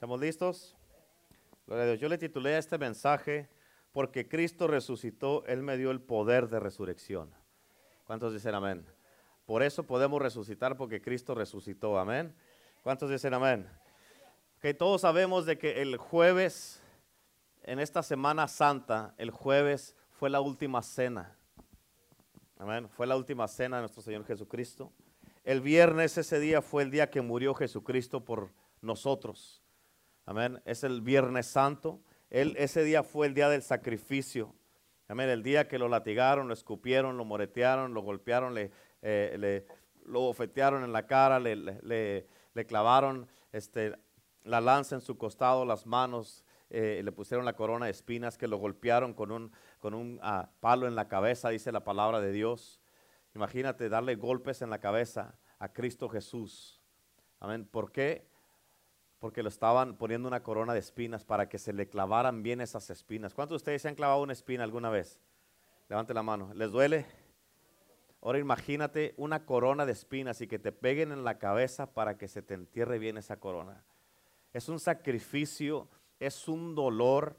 ¿Estamos listos? Gloria a Dios. Yo le titulé a este mensaje porque Cristo resucitó, Él me dio el poder de resurrección. ¿Cuántos dicen amén? Por eso podemos resucitar porque Cristo resucitó. Amén. ¿Cuántos dicen amén? Que todos sabemos de que el jueves, en esta Semana Santa, el jueves fue la última cena. Amén. Fue la última cena de nuestro Señor Jesucristo. El viernes ese día fue el día que murió Jesucristo por nosotros. Amén. Es el Viernes Santo. Él, ese día fue el día del sacrificio. Amén. El día que lo latigaron, lo escupieron, lo moretearon, lo golpearon, le, eh, le lo bofetearon en la cara, le, le, le clavaron este, la lanza en su costado, las manos, eh, le pusieron la corona de espinas, que lo golpearon con un, con un uh, palo en la cabeza, dice la palabra de Dios. Imagínate darle golpes en la cabeza a Cristo Jesús. Amén. ¿Por qué? Porque lo estaban poniendo una corona de espinas para que se le clavaran bien esas espinas. ¿Cuántos de ustedes se han clavado una espina alguna vez? Levante la mano. ¿Les duele? Ahora imagínate una corona de espinas y que te peguen en la cabeza para que se te entierre bien esa corona. Es un sacrificio, es un dolor.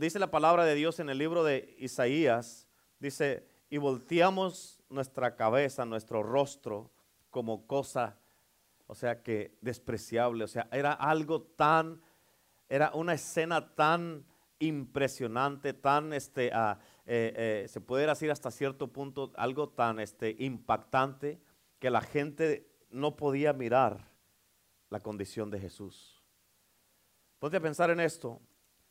Dice la palabra de Dios en el libro de Isaías, dice, y volteamos nuestra cabeza, nuestro rostro como cosa o sea que despreciable, o sea, era algo tan, era una escena tan impresionante, tan, este, uh, eh, eh, se puede decir hasta cierto punto, algo tan este, impactante que la gente no podía mirar la condición de Jesús. Ponte a pensar en esto.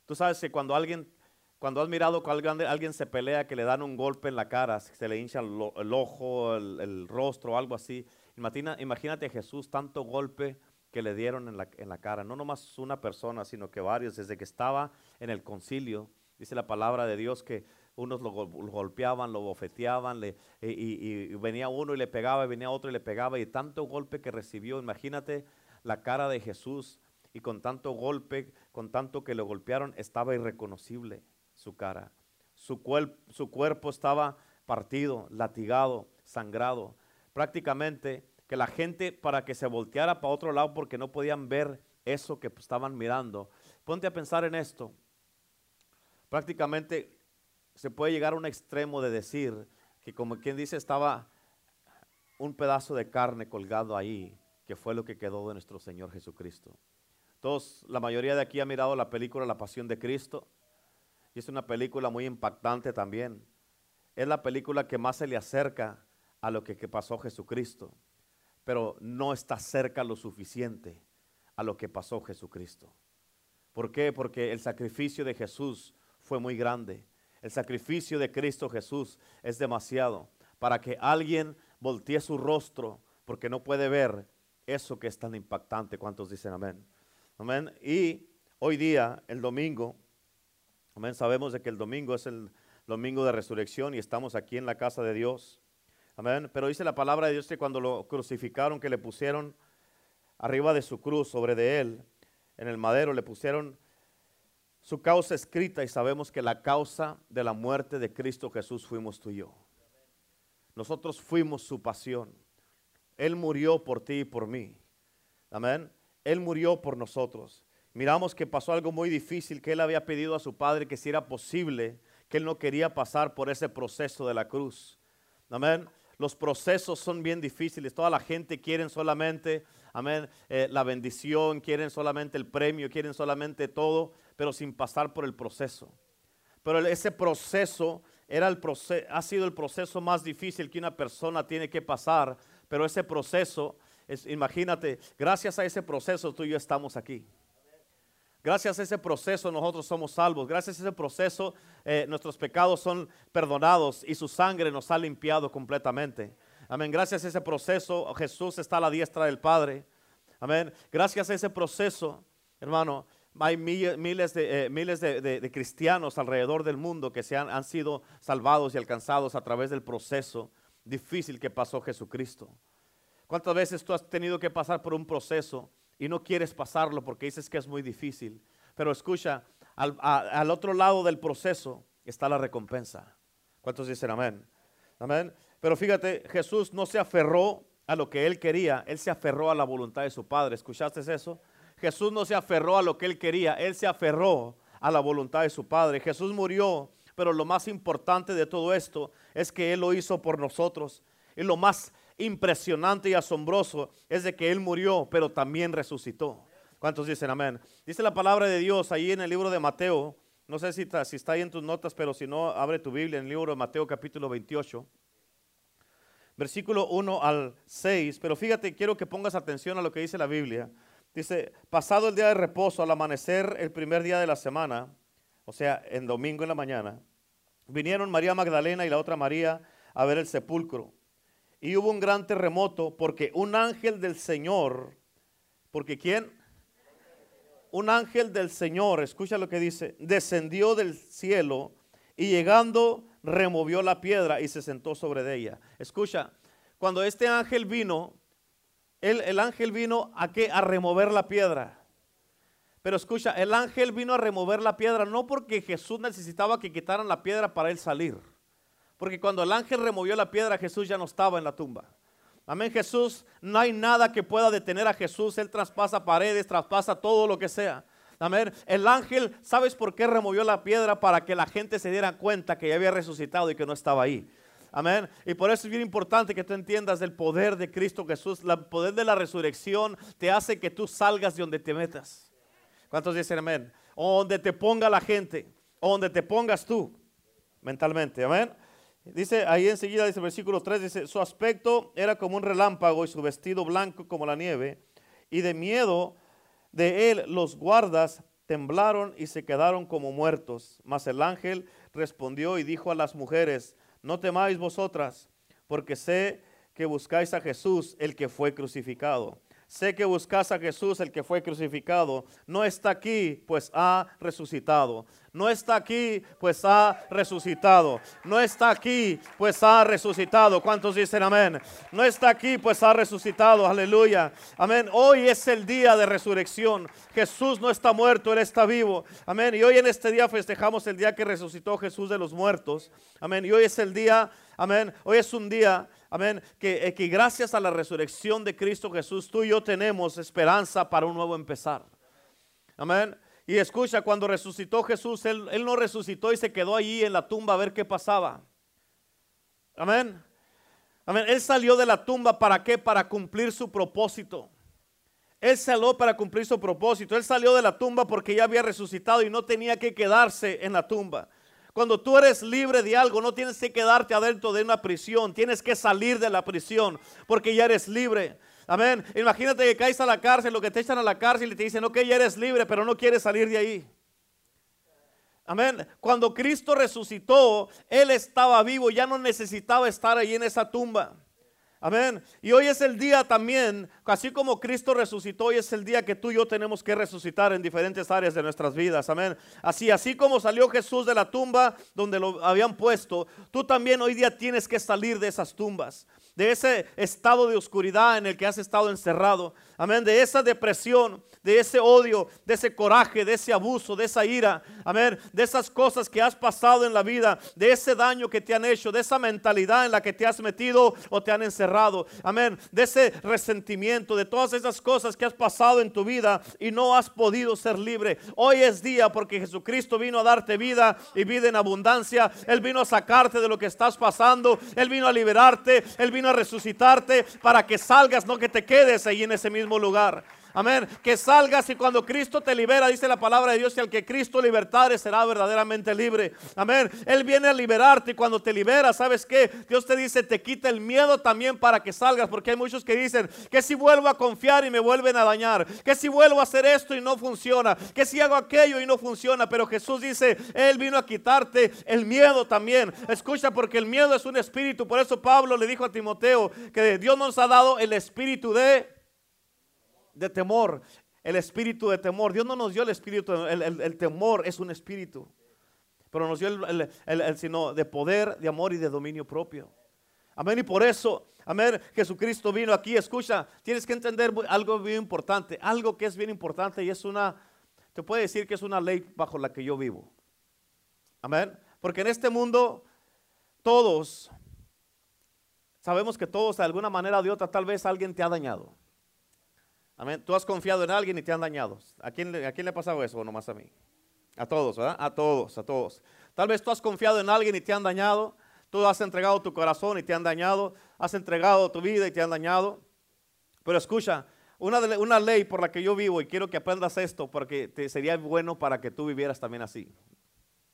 Tú sabes que cuando alguien, cuando has mirado que alguien, alguien se pelea, que le dan un golpe en la cara, se le hincha el, el ojo, el, el rostro, algo así, Imagínate a Jesús tanto golpe que le dieron en la, en la, cara, no nomás una persona, sino que varios, desde que estaba en el concilio, dice la palabra de Dios que unos lo, golpeaban, lo bofeteaban, le, y, y, venía uno y le pegaba, y venía otro y le pegaba, y tanto golpe que recibió, imagínate la cara de Jesús, y con tanto golpe, con tanto que lo golpearon, estaba irreconocible su cara. Su, su cuerpo estaba partido, latigado, sangrado prácticamente que la gente para que se volteara para otro lado porque no podían ver eso que estaban mirando. Ponte a pensar en esto. Prácticamente se puede llegar a un extremo de decir que como quien dice estaba un pedazo de carne colgado ahí, que fue lo que quedó de nuestro Señor Jesucristo. Todos, la mayoría de aquí ha mirado la película La Pasión de Cristo y es una película muy impactante también. Es la película que más se le acerca a lo que, pasó Jesucristo, pero no está cerca lo suficiente a lo que pasó Jesucristo. ¿Por qué? Porque el sacrificio de Jesús fue muy grande. El sacrificio de Cristo Jesús es demasiado para que alguien voltee su rostro porque no puede ver eso que es tan impactante. ¿Cuántos dicen amén? Amén. Y hoy día, el domingo, amén, sabemos de que el domingo es el domingo de resurrección y estamos aquí en la casa de Dios. Amén. Pero dice la palabra de Dios que cuando lo crucificaron, que le pusieron arriba de su cruz, sobre de él, en el madero, le pusieron su causa escrita y sabemos que la causa de la muerte de Cristo Jesús fuimos tú y yo. Nosotros fuimos su pasión. Él murió por ti y por mí. Amén. Él murió por nosotros. Miramos que pasó algo muy difícil, que él había pedido a su padre que si era posible, que él no quería pasar por ese proceso de la cruz. Amén los procesos son bien difíciles. Toda la gente quiere solamente, amén, eh, la bendición, quieren solamente el premio, quieren solamente todo, pero sin pasar por el proceso. Pero ese proceso era el ha sido el proceso más difícil que una persona tiene que pasar. Pero ese proceso, es, imagínate, gracias a ese proceso tú y yo estamos aquí. Gracias a ese proceso nosotros somos salvos. Gracias a ese proceso eh, nuestros pecados son perdonados y su sangre nos ha limpiado completamente. Amén. Gracias a ese proceso Jesús está a la diestra del Padre. Amén. Gracias a ese proceso, hermano, hay miles, de, eh, miles de, cristianos alrededor del mundo que se han, han sido salvados y alcanzados a través del proceso difícil que pasó Jesucristo. ¿Cuántas veces tú has tenido que pasar por un proceso? Y no quieres pasarlo porque dices que es muy difícil. Pero escucha, al, otro lado del proceso está la recompensa. ¿Cuántos dicen amén? Amén. Pero fíjate, Jesús no se aferró a lo que él quería, él se aferró a la voluntad de su Padre. ¿Escuchaste eso? Jesús no se aferró a lo que él quería, él se aferró a la voluntad de su Padre. Jesús murió, pero lo más importante de todo esto es que Él lo hizo por nosotros. Y lo más impresionante y asombroso es de que Él murió, pero también resucitó. ¿Cuántos dicen amén? Dice la palabra de Dios ahí en el libro de Mateo. No sé si está, si está ahí en tus notas, pero si no, abre tu Biblia en el libro de Mateo capítulo 28. Versículo 1 al 6. Pero fíjate, quiero que pongas atención a lo que dice la Biblia. Dice, pasado el día de reposo, al amanecer el primer día de la semana, o sea, en domingo en la mañana, vinieron María Magdalena y la otra María a ver el sepulcro. Y hubo un gran terremoto porque un ángel del Señor, porque ¿quién? Un ángel del Señor, escucha lo que dice, descendió del cielo y llegando removió la piedra y se sentó sobre ella. Escucha, cuando este ángel vino, el, el ángel vino a qué? A remover la piedra. Pero escucha, el ángel vino a remover la piedra no porque Jesús necesitaba que quitaran la piedra para él salir. Porque cuando el ángel removió la piedra, Jesús ya no estaba en la tumba. Amén, Jesús, no hay nada que pueda detener a Jesús. Él traspasa paredes, traspasa todo lo que sea. Amén. El ángel, ¿sabes por qué removió la piedra? Para que la gente se diera cuenta que ya había resucitado y que no estaba ahí. Amén. Y por eso es bien importante que tú entiendas el poder de Cristo Jesús. El poder de la resurrección te hace que tú salgas de donde te metas. ¿Cuántos dicen amén? O donde te ponga la gente, o donde te pongas tú mentalmente. Amén. Dice ahí enseguida, dice versículo 3, dice, su aspecto era como un relámpago y su vestido blanco como la nieve. Y de miedo de él los guardas temblaron y se quedaron como muertos. Mas el ángel respondió y dijo a las mujeres, no temáis vosotras, porque sé que buscáis a Jesús, el que fue crucificado. Sé que buscas a Jesús, el que fue crucificado. No está aquí, pues ha resucitado. No está aquí, pues ha resucitado. No está aquí, pues ha resucitado. ¿Cuántos dicen amén? No está aquí, pues ha resucitado. Aleluya. Amén. Hoy es el día de resurrección. Jesús no está muerto, Él está vivo. Amén. Y hoy en este día festejamos el día que resucitó Jesús de los muertos. Amén. Y hoy es el día, amén. Hoy es un día Amén. Que, eh, que, gracias a la resurrección de Cristo Jesús, tú y yo tenemos esperanza para un nuevo empezar. Amén. Y escucha, cuando resucitó Jesús, él, él, no resucitó y se quedó allí en la tumba a ver qué pasaba. Amén. Amén. Él salió de la tumba para qué? Para cumplir su propósito. Él salió para cumplir su propósito. Él salió de la tumba porque ya había resucitado y no tenía que quedarse en la tumba. Cuando tú eres libre de algo, no tienes que quedarte adentro de una prisión, tienes que salir de la prisión porque ya eres libre. Amén. Imagínate que caes a la cárcel, lo que te echan a la cárcel y te dicen, ok, ya eres libre, pero no quieres salir de ahí. Amén. Cuando Cristo resucitó, Él estaba vivo, ya no necesitaba estar ahí en esa tumba. Amén. Y hoy es el día también, así como Cristo resucitó, hoy es el día que tú y yo tenemos que resucitar en diferentes áreas de nuestras vidas. Amén. Así, así como salió Jesús de la tumba donde lo habían puesto, tú también hoy día tienes que salir de esas tumbas, de ese estado de oscuridad en el que has estado encerrado. Amén. De esa depresión, de ese odio, de ese coraje, de ese abuso, de esa ira, amén, de esas cosas que has pasado en la vida, de ese daño que te han hecho, de esa mentalidad en la que te has metido o te han encerrado, amén, de ese resentimiento, de todas esas cosas que has pasado en tu vida y no has podido ser libre. Hoy es día porque Jesucristo vino a darte vida y vida en abundancia. Él vino a sacarte de lo que estás pasando, Él vino a liberarte, Él vino a resucitarte para que salgas, no que te quedes ahí en ese mismo lugar. Amén. Que salgas y cuando Cristo te libera, dice la palabra de Dios, y al que Cristo libertare será verdaderamente libre. Amén. Él viene a liberarte y cuando te libera, ¿sabes qué? Dios te dice, te quita el miedo también para que salgas, porque hay muchos que dicen, que si vuelvo a confiar y me vuelven a dañar, que si vuelvo a hacer esto y no funciona, que si hago aquello y no funciona, pero Jesús dice, Él vino a quitarte el miedo también. Escucha, porque el miedo es un espíritu, por eso Pablo le dijo a Timoteo que Dios nos ha dado el espíritu de de temor, el espíritu de temor. Dios no nos dio el espíritu, el, temor es un espíritu, pero nos dio el, sino de poder, de amor y de dominio propio. Amén. Y por eso, amén, Jesucristo vino aquí. Escucha, tienes que entender algo bien importante, algo que es bien importante y es una, te puede decir que es una ley bajo la que yo vivo. Amén. Porque en este mundo todos, sabemos que todos de alguna manera o de otra tal vez alguien te ha dañado. Amén. Tú has confiado en alguien y te han dañado. ¿A quién, le- ha pasado eso o nomás a mí? A todos, ¿verdad? A todos, a todos. Tal vez tú has confiado en alguien y te han dañado. Tú has entregado tu corazón y te han dañado. Has entregado tu vida y te han dañado. Pero escucha, una, una ley por la que yo vivo y quiero que aprendas esto porque te sería bueno para que tú vivieras también así.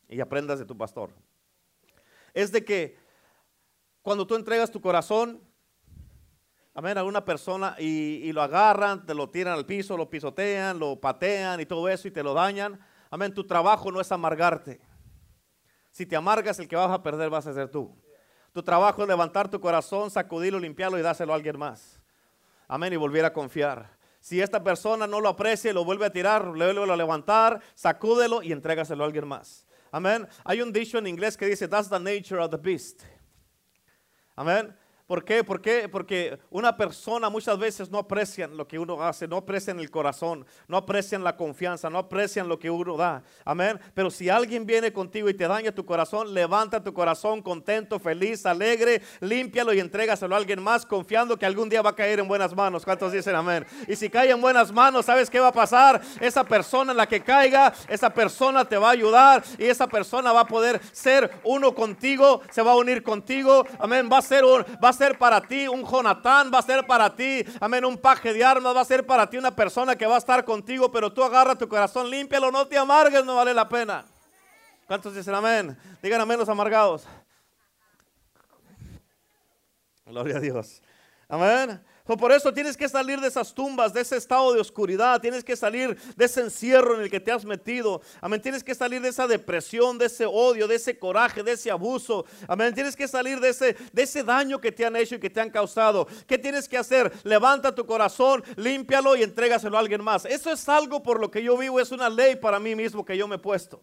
Y aprendas de tu pastor. Es de que cuando tú entregas tu corazón, amén, a una persona y, lo agarran, te lo tiran al piso, lo pisotean, lo patean y todo eso y te lo dañan, amén, tu trabajo no es amargarte. Si te amargas, el que vas a perder vas a ser tú. Tu trabajo es levantar tu corazón, sacudirlo, limpiarlo y dárselo a alguien más. Amén, y volver a confiar. Si esta persona no lo aprecia y lo vuelve a tirar, le vuelve a levantar, sacúdelo y entrégaselo a alguien más. Amén. Hay un dicho en inglés que dice, that's the nature of the beast. Amén. ¿Por qué? ¿Por qué? Porque una persona muchas veces no aprecian lo que uno hace, no aprecian el corazón, no aprecian la confianza, no aprecian lo que uno da. Amén. Pero si alguien viene contigo y te daña tu corazón, levanta tu corazón contento, feliz, alegre, límpialo y entrégaselo a alguien más confiando que algún día va a caer en buenas manos. ¿Cuántos dicen amén? Y si cae en buenas manos, ¿sabes qué va a pasar? Esa persona en la que caiga, esa persona te va a ayudar y esa persona va a poder ser uno contigo, se va a unir contigo. Amén. Va a ser un, va a ser para ti un Jonatán, va a ser para ti, amén, un paje de armas, va a ser para ti una persona que va a estar contigo, pero tú agarra tu corazón, límpialo, no te amargues, no vale la pena. ¿Cuántos dicen amén? Digan amén los amargados. Gloria a Dios. Amén. Por eso tienes que salir de esas tumbas, de ese estado de oscuridad. Tienes que salir de ese encierro en el que te has metido. Amén. Tienes que salir de esa depresión, de ese odio, de ese coraje, de ese abuso. Amén. Tienes que salir de ese, de ese daño que te han hecho y que te han causado. ¿Qué tienes que hacer? Levanta tu corazón, límpialo y entrégaselo a alguien más. Eso es algo por lo que yo vivo. Es una ley para mí mismo que yo me he puesto.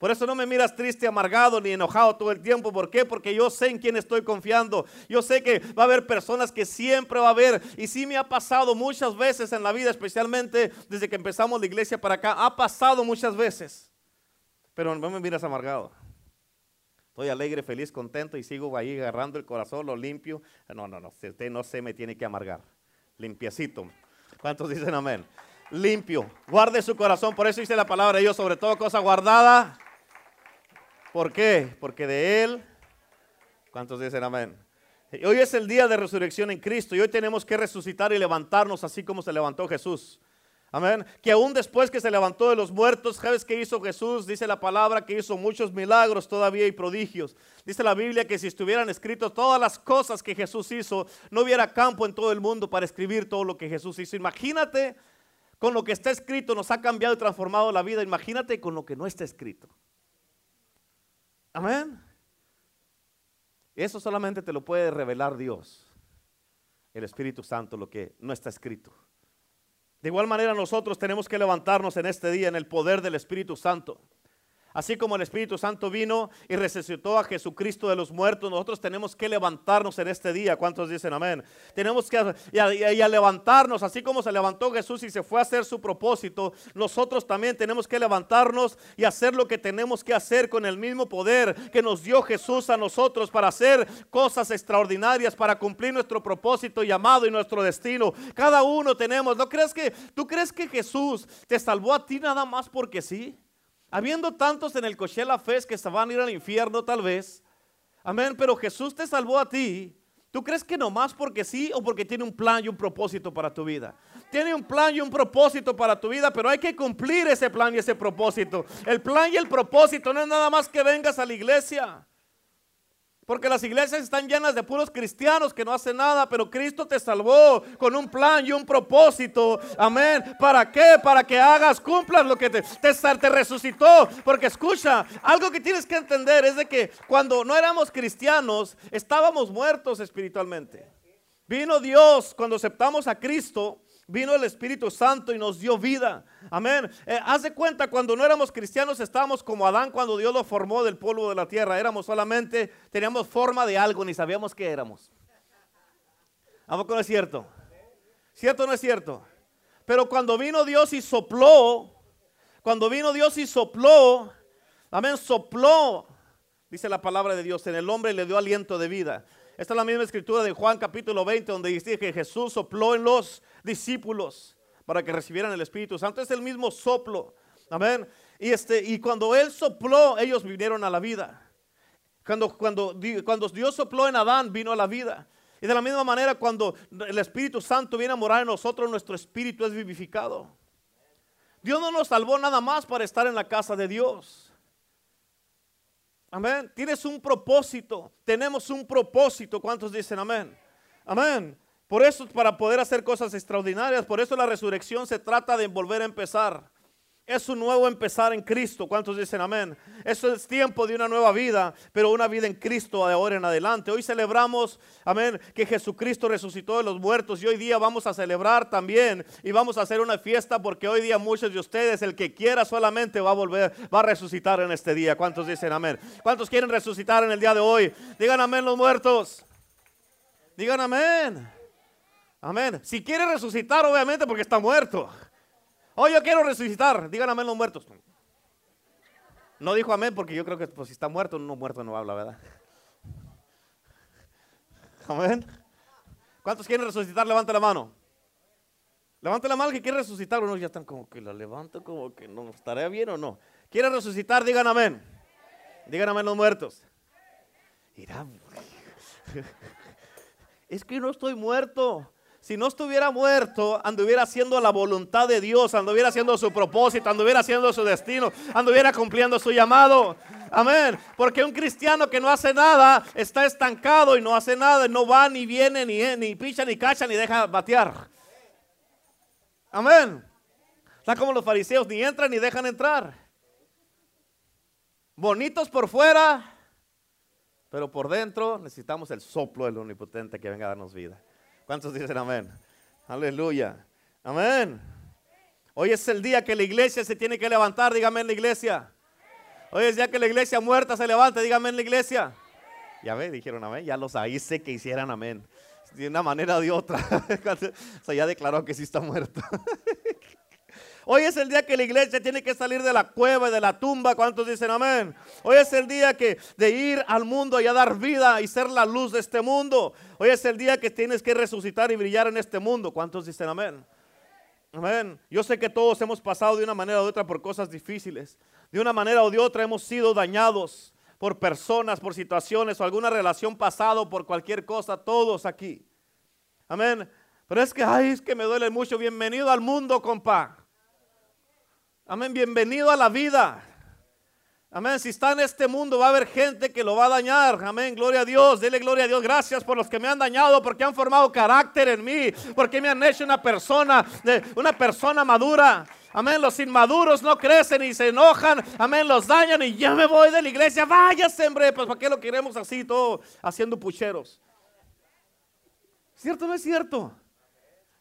Por eso no me miras triste, amargado ni enojado todo el tiempo. ¿Por qué? Porque yo sé en quién estoy confiando. Yo sé que va a haber personas que siempre va a haber. Y sí me ha pasado muchas veces en la vida, especialmente desde que empezamos la iglesia para acá. Ha pasado muchas veces. Pero no me miras amargado. Estoy alegre, feliz, contento y sigo ahí agarrando el corazón, lo limpio. No, no, no. Usted no se me tiene que amargar. Limpiecito. ¿Cuántos dicen amén? Limpio. Guarde su corazón. Por eso dice la palabra de Dios, sobre todo cosa guardada. ¿Por qué? Porque de Él, ¿cuántos dicen amén? Hoy es el día de resurrección en Cristo y hoy tenemos que resucitar y levantarnos así como se levantó Jesús. Amén. Que aún después que se levantó de los muertos, ¿sabes qué hizo Jesús? Dice la palabra que hizo muchos milagros todavía y prodigios. Dice la Biblia que si estuvieran escritos todas las cosas que Jesús hizo, no hubiera campo en todo el mundo para escribir todo lo que Jesús hizo. Imagínate con lo que está escrito, nos ha cambiado y transformado la vida. Imagínate con lo que no está escrito. Amén. Eso solamente te lo puede revelar Dios, el Espíritu Santo, lo que no está escrito. De igual manera nosotros tenemos que levantarnos en este día en el poder del Espíritu Santo. Así como el Espíritu Santo vino y resucitó a Jesucristo de los muertos, nosotros tenemos que levantarnos en este día. ¿Cuántos dicen amén? Tenemos que y a, levantarnos, así como se levantó Jesús y se fue a hacer su propósito, nosotros también tenemos que levantarnos y hacer lo que tenemos que hacer con el mismo poder que nos dio Jesús a nosotros para hacer cosas extraordinarias, para cumplir nuestro propósito, llamado y nuestro destino. Cada uno tenemos. ¿No crees que tú crees que Jesús te salvó a ti nada más porque sí? Habiendo tantos en el Coachella Fest que se van a ir al infierno tal vez. Amén, pero Jesús te salvó a ti. ¿Tú crees que nomás porque sí o porque tiene un plan y un propósito para tu vida? Tiene un plan y un propósito para tu vida, pero hay que cumplir ese plan y ese propósito. El plan y el propósito no es nada más que vengas a la iglesia. Porque las iglesias están llenas de puros cristianos que no hacen nada, pero Cristo te salvó con un plan y un propósito. Amén. ¿Para qué? Para que hagas, cumplas lo que te, te, te, resucitó. Porque escucha, algo que tienes que entender es de que cuando no éramos cristianos, estábamos muertos espiritualmente. Vino Dios cuando aceptamos a Cristo. Vino el Espíritu Santo y nos dio vida. Amén. Eh, haz de cuenta, cuando no éramos cristianos, estábamos como Adán cuando Dios lo formó del polvo de la tierra. Éramos solamente, teníamos forma de algo, ni sabíamos qué éramos. ¿A poco no es cierto? ¿Cierto o no es cierto? Pero cuando vino Dios y sopló, cuando vino Dios y sopló, amén, sopló, dice la palabra de Dios, en el hombre le dio aliento de vida. Esta es la misma escritura de Juan capítulo 20, donde dice que Jesús sopló en los discípulos. para que recibieran el Espíritu Santo. Es el mismo soplo. Amén. Y, este, y cuando Él sopló, ellos vinieron a la vida. Cuando, cuando, cuando Dios sopló en Adán, vino a la vida. Y de la misma manera, cuando el Espíritu Santo viene a morar en nosotros, nuestro espíritu es vivificado. Dios no nos salvó nada más para estar en la casa de Dios. Amén. Tienes un propósito. Tenemos un propósito. ¿Cuántos dicen amén? Amén. Por eso, para poder hacer cosas extraordinarias, por eso la resurrección se trata de volver a empezar. Es un nuevo empezar en Cristo. ¿Cuántos dicen amén? Eso es tiempo de una nueva vida, pero una vida en Cristo de ahora en adelante. Hoy celebramos, amén, que Jesucristo resucitó de los muertos y hoy día vamos a celebrar también y vamos a hacer una fiesta porque hoy día muchos de ustedes, el que quiera solamente va a volver, va a resucitar en este día. ¿Cuántos dicen amén? ¿Cuántos quieren resucitar en el día de hoy? Digan amén los muertos. Digan amén. Amén. Si quiere resucitar, obviamente porque está muerto. Oh, yo quiero resucitar. Digan amén los muertos. No dijo amén porque yo creo que pues, si está muerto, no muerto no habla, ¿verdad? Amén. ¿Cuántos quieren resucitar? Levanta la mano. Levanta la mano que quiere resucitar. Unos ya están como que la levanto, como que no estará bien o no. ¿Quiere resucitar? Digan amén. Digan amén los muertos. Mira, es que no estoy muerto si no estuviera muerto, anduviera haciendo la voluntad de Dios, anduviera haciendo su propósito, anduviera haciendo su destino, anduviera cumpliendo su llamado. Amén. Porque un cristiano que no hace nada está estancado y no hace nada, no va ni viene, ni, ni picha, ni cacha, ni deja batear. Amén. Está como los fariseos, ni entran ni dejan entrar. Bonitos por fuera, pero por dentro necesitamos el soplo del omnipotente que venga a darnos vida. ¿Cuántos dicen amén? Aleluya. Amén. Hoy es el día que la iglesia se tiene que levantar, dígame en la iglesia. Hoy es el día que la iglesia muerta se levanta, dígame en la iglesia. Ya ve, dijeron amén, ya los hice que hicieran amén. De una manera o de otra. o sea, ya declaró que sí está muerto. Hoy es el día que la iglesia tiene que salir de la cueva y de la tumba. ¿Cuántos dicen amén? Hoy es el día que de ir al mundo y a dar vida y ser la luz de este mundo. Hoy es el día que tienes que resucitar y brillar en este mundo. ¿Cuántos dicen amén? Amén. Yo sé que todos hemos pasado de una manera u otra por cosas difíciles. De una manera o de otra hemos sido dañados por personas, por situaciones o alguna relación pasada, por cualquier cosa. Todos aquí. Amén. Pero es que, ay, es que me duele mucho. Bienvenido al mundo, compa. Amén, bienvenido a la vida. Amén, si está en este mundo va a haber gente que lo va a dañar. Amén, gloria a Dios, dele gloria a Dios. Gracias por los que me han dañado, porque han formado carácter en mí, porque me han hecho una persona, una persona madura. Amén, los inmaduros no crecen y se enojan. Amén, los dañan y ya me voy de la iglesia. Váyase, hombre, pues ¿para qué lo queremos así todo haciendo pucheros? ¿Cierto o no es cierto?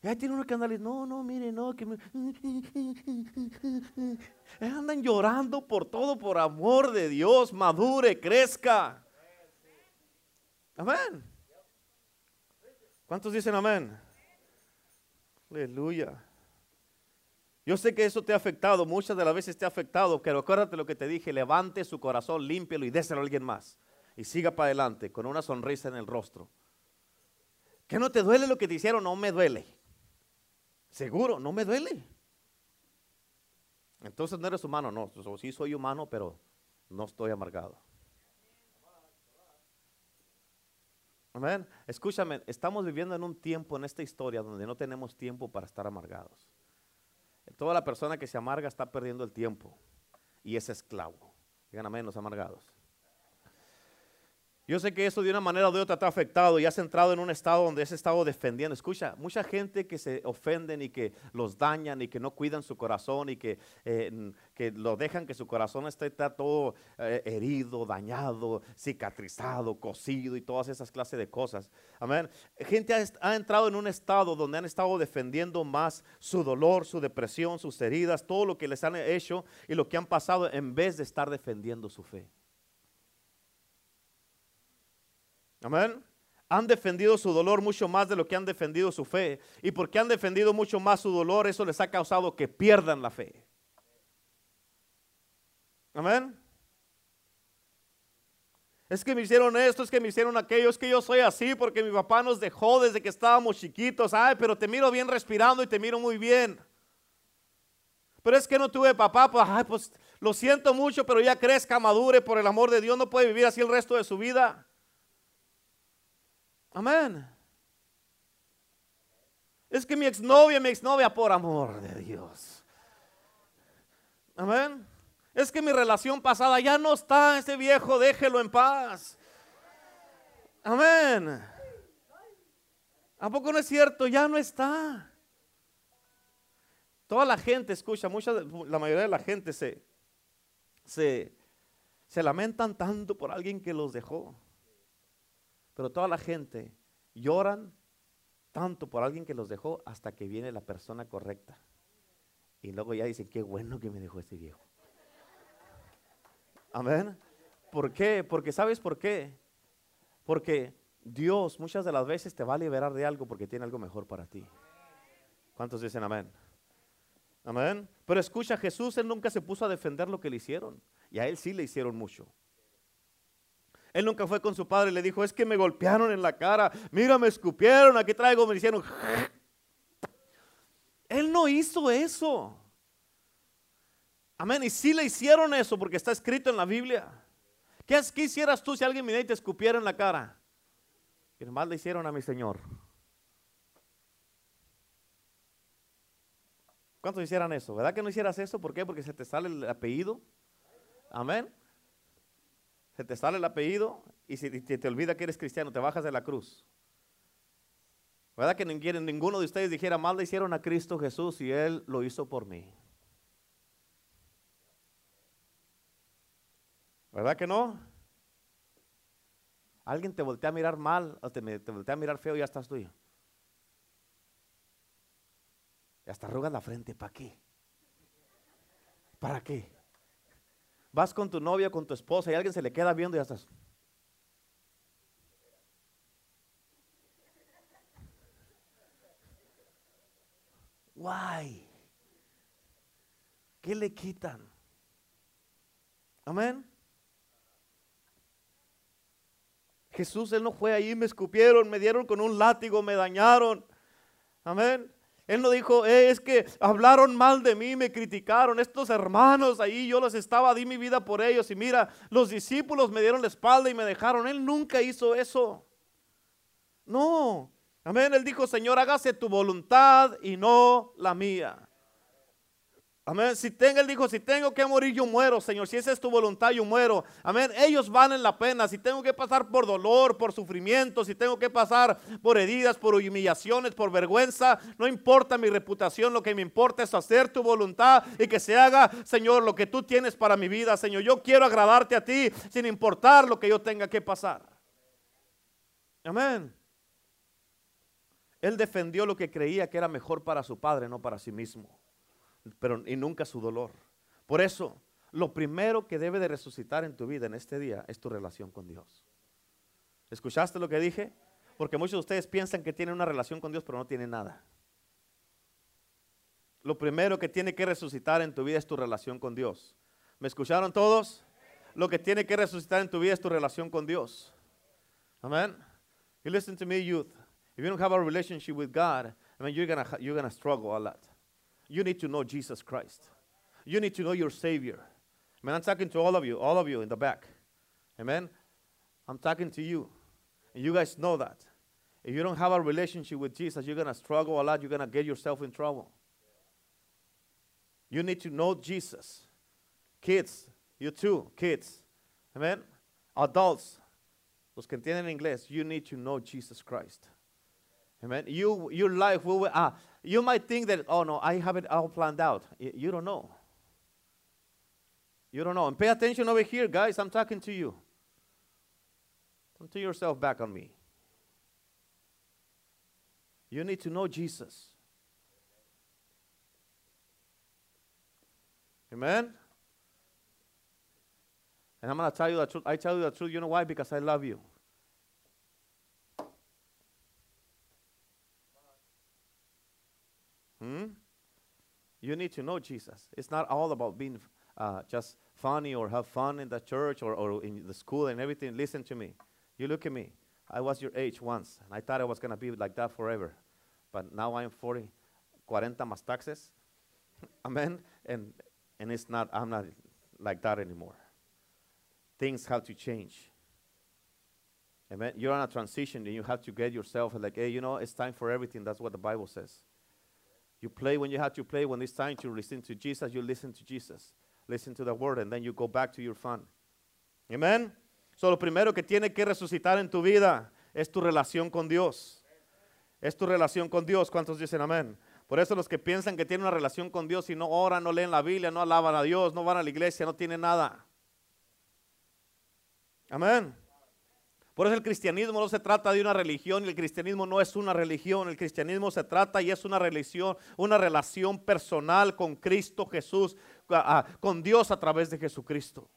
Y ahí tiene uno que anda no, no, mire, no, que me... Andan llorando por todo, por amor de Dios, madure, crezca. Amén. ¿Cuántos dicen amén? Aleluya. Yo sé que eso te ha afectado, muchas de las veces te ha afectado, pero acuérdate lo que te dije, levante su corazón, límpielo y déselo a alguien más. Y siga para adelante con una sonrisa en el rostro. ¿Que no te duele lo que te hicieron? No me duele. Seguro, no me duele. Entonces no eres humano, no. Sí soy humano, pero no estoy amargado. Amén. Escúchame, estamos viviendo en un tiempo en esta historia donde no tenemos tiempo para estar amargados. Toda la persona que se amarga está perdiendo el tiempo y es esclavo. Digan amén, los amargados. Yo sé que eso de una manera o de otra te ha afectado y has entrado en un estado donde has estado defendiendo. Escucha, mucha gente que se ofenden y que los dañan y que no cuidan su corazón y que, eh, que lo dejan que su corazón esté todo eh, herido, dañado, cicatrizado, cosido y todas esas clases de cosas. Amén. Gente ha, ha entrado en un estado donde han estado defendiendo más su dolor, su depresión, sus heridas, todo lo que les han hecho y lo que han pasado en vez de estar defendiendo su fe. Amén. Han defendido su dolor mucho más de lo que han defendido su fe. Y porque han defendido mucho más su dolor, eso les ha causado que pierdan la fe. Amén. Es que me hicieron esto, es que me hicieron aquello, es que yo soy así porque mi papá nos dejó desde que estábamos chiquitos. Ay, pero te miro bien respirando y te miro muy bien. pero es que no tuve papá, pues, ay, pues lo siento mucho, pero ya crezca, madure, por el amor de Dios, no puede vivir así el resto de su vida. Amén. Es que mi exnovia, mi exnovia, por amor de Dios. Amén. Es que mi relación pasada ya no está, ese viejo, déjelo en paz. Amén. ¿A poco no es cierto? Ya no está. Toda la gente, escucha, mucha, la mayoría de la gente se, se, se lamentan tanto por alguien que los dejó. Pero toda la gente lloran tanto por alguien que los dejó hasta que viene la persona correcta. Y luego ya dicen, qué bueno que me dejó este viejo. Amén. ¿Por qué? Porque sabes por qué. Porque Dios muchas de las veces te va a liberar de algo porque tiene algo mejor para ti. ¿Cuántos dicen amén? Amén. Pero escucha, Jesús, él nunca se puso a defender lo que le hicieron. Y a él sí le hicieron mucho. Él nunca fue con su padre y le dijo, es que me golpearon en la cara, mira, me escupieron, aquí traigo, me hicieron. Él no hizo eso. Amén. Y sí le hicieron eso porque está escrito en la Biblia. ¿Qué, qué hicieras tú si alguien viniera y te escupiera en la cara? Que nomás le hicieron a mi Señor. ¿Cuántos hicieran eso? ¿Verdad que no hicieras eso? ¿Por qué? Porque se te sale el apellido. Amén. Se te sale el apellido y si te, te olvida que eres cristiano, te bajas de la cruz. ¿Verdad que ninguno de ustedes dijera, mal le hicieron a Cristo Jesús y Él lo hizo por mí? ¿Verdad que no? Alguien te voltea a mirar mal, o te, te voltea a mirar feo y ya estás tuyo. Y hasta arrugas la frente, ¿para qué? ¿Para qué? Vas con tu novia, con tu esposa y alguien se le queda viendo y ya estás. Why? ¿Qué le quitan? Amén. Jesús, Él no fue ahí, me escupieron, me dieron con un látigo, me dañaron. Amén. Él no dijo, eh, es que hablaron mal de mí, me criticaron. Estos hermanos ahí, yo los estaba, di mi vida por ellos. Y mira, los discípulos me dieron la espalda y me dejaron. Él nunca hizo eso. No. Amén. Él dijo, Señor, hágase tu voluntad y no la mía. Amén. Si él dijo, si tengo que morir, yo muero, Señor. Si esa es tu voluntad, yo muero. Amén. Ellos valen la pena. Si tengo que pasar por dolor, por sufrimiento, si tengo que pasar por heridas, por humillaciones, por vergüenza, no importa mi reputación. Lo que me importa es hacer tu voluntad y que se haga, Señor, lo que tú tienes para mi vida, Señor. Yo quiero agradarte a ti sin importar lo que yo tenga que pasar. Amén. Él defendió lo que creía que era mejor para su padre, no para sí mismo pero y nunca su dolor. Por eso, lo primero que debe de resucitar en tu vida en este día es tu relación con Dios. ¿Escuchaste lo que dije? Porque muchos de ustedes piensan que tienen una relación con Dios, pero no tienen nada. Lo primero que tiene que resucitar en tu vida es tu relación con Dios. ¿Me escucharon todos? Lo que tiene que resucitar en tu vida es tu relación con Dios. Amén. You listen to me, youth. If you don't have a relationship with God, I mean, you're gonna you're gonna struggle a lot. You need to know Jesus Christ. You need to know your Savior. Man, I'm talking to all of you, all of you in the back. Amen. I'm talking to you. And you guys know that. If you don't have a relationship with Jesus, you're going to struggle a lot. You're going to get yourself in trouble. You need to know Jesus. Kids, you too, kids. Amen. Adults, los que entienden inglés, you need to know Jesus Christ. Amen. You, your life will, ah, you might think that, oh no, I have it all planned out. You don't know. You don't know. And pay attention over here, guys. I'm talking to you. Don't turn yourself back on me. You need to know Jesus. Amen? And I'm going to tell you the truth. I tell you the truth. You know why? Because I love you. You need to know Jesus. It's not all about being uh, just funny or have fun in the church or, or in the school and everything. Listen to me. You look at me. I was your age once, and I thought I was going to be like that forever. But now I'm 40, 40 más taxes. Amen. And, and it's not, I'm not like that anymore. Things have to change. Amen. You're on a transition and you have to get yourself like, hey, you know, it's time for everything. That's what the Bible says. You play when you have to play. When it's time to listen to Jesus, you listen to Jesus. Listen to the word and then you go back to your fun. Amen. So lo primero que tiene que resucitar en tu vida es tu relación con Dios. Es tu relación con Dios. ¿Cuántos dicen amén? Por eso los que piensan que tienen una relación con Dios y no oran, no leen la Biblia, no alaban a Dios, no van a la iglesia, no tienen nada. Amén. Por eso el cristianismo no se trata de una religión, el cristianismo no es una religión, el cristianismo se trata y es una religión, una relación personal con Cristo Jesús, con Dios a través de Jesucristo.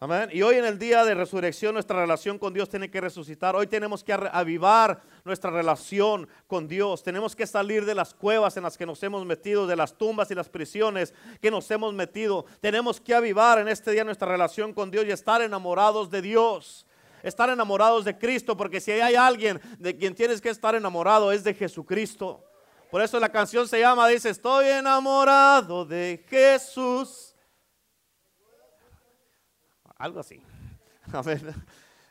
Amén. Y hoy en el día de resurrección nuestra relación con Dios tiene que resucitar. Hoy tenemos que avivar nuestra relación con Dios. Tenemos que salir de las cuevas en las que nos hemos metido, de las tumbas y las prisiones que nos hemos metido. Tenemos que avivar en este día nuestra relación con Dios y estar enamorados de Dios estar enamorados de Cristo, porque si hay alguien de quien tienes que estar enamorado es de Jesucristo. Por eso la canción se llama, dice, estoy enamorado de Jesús. Algo así. Amén.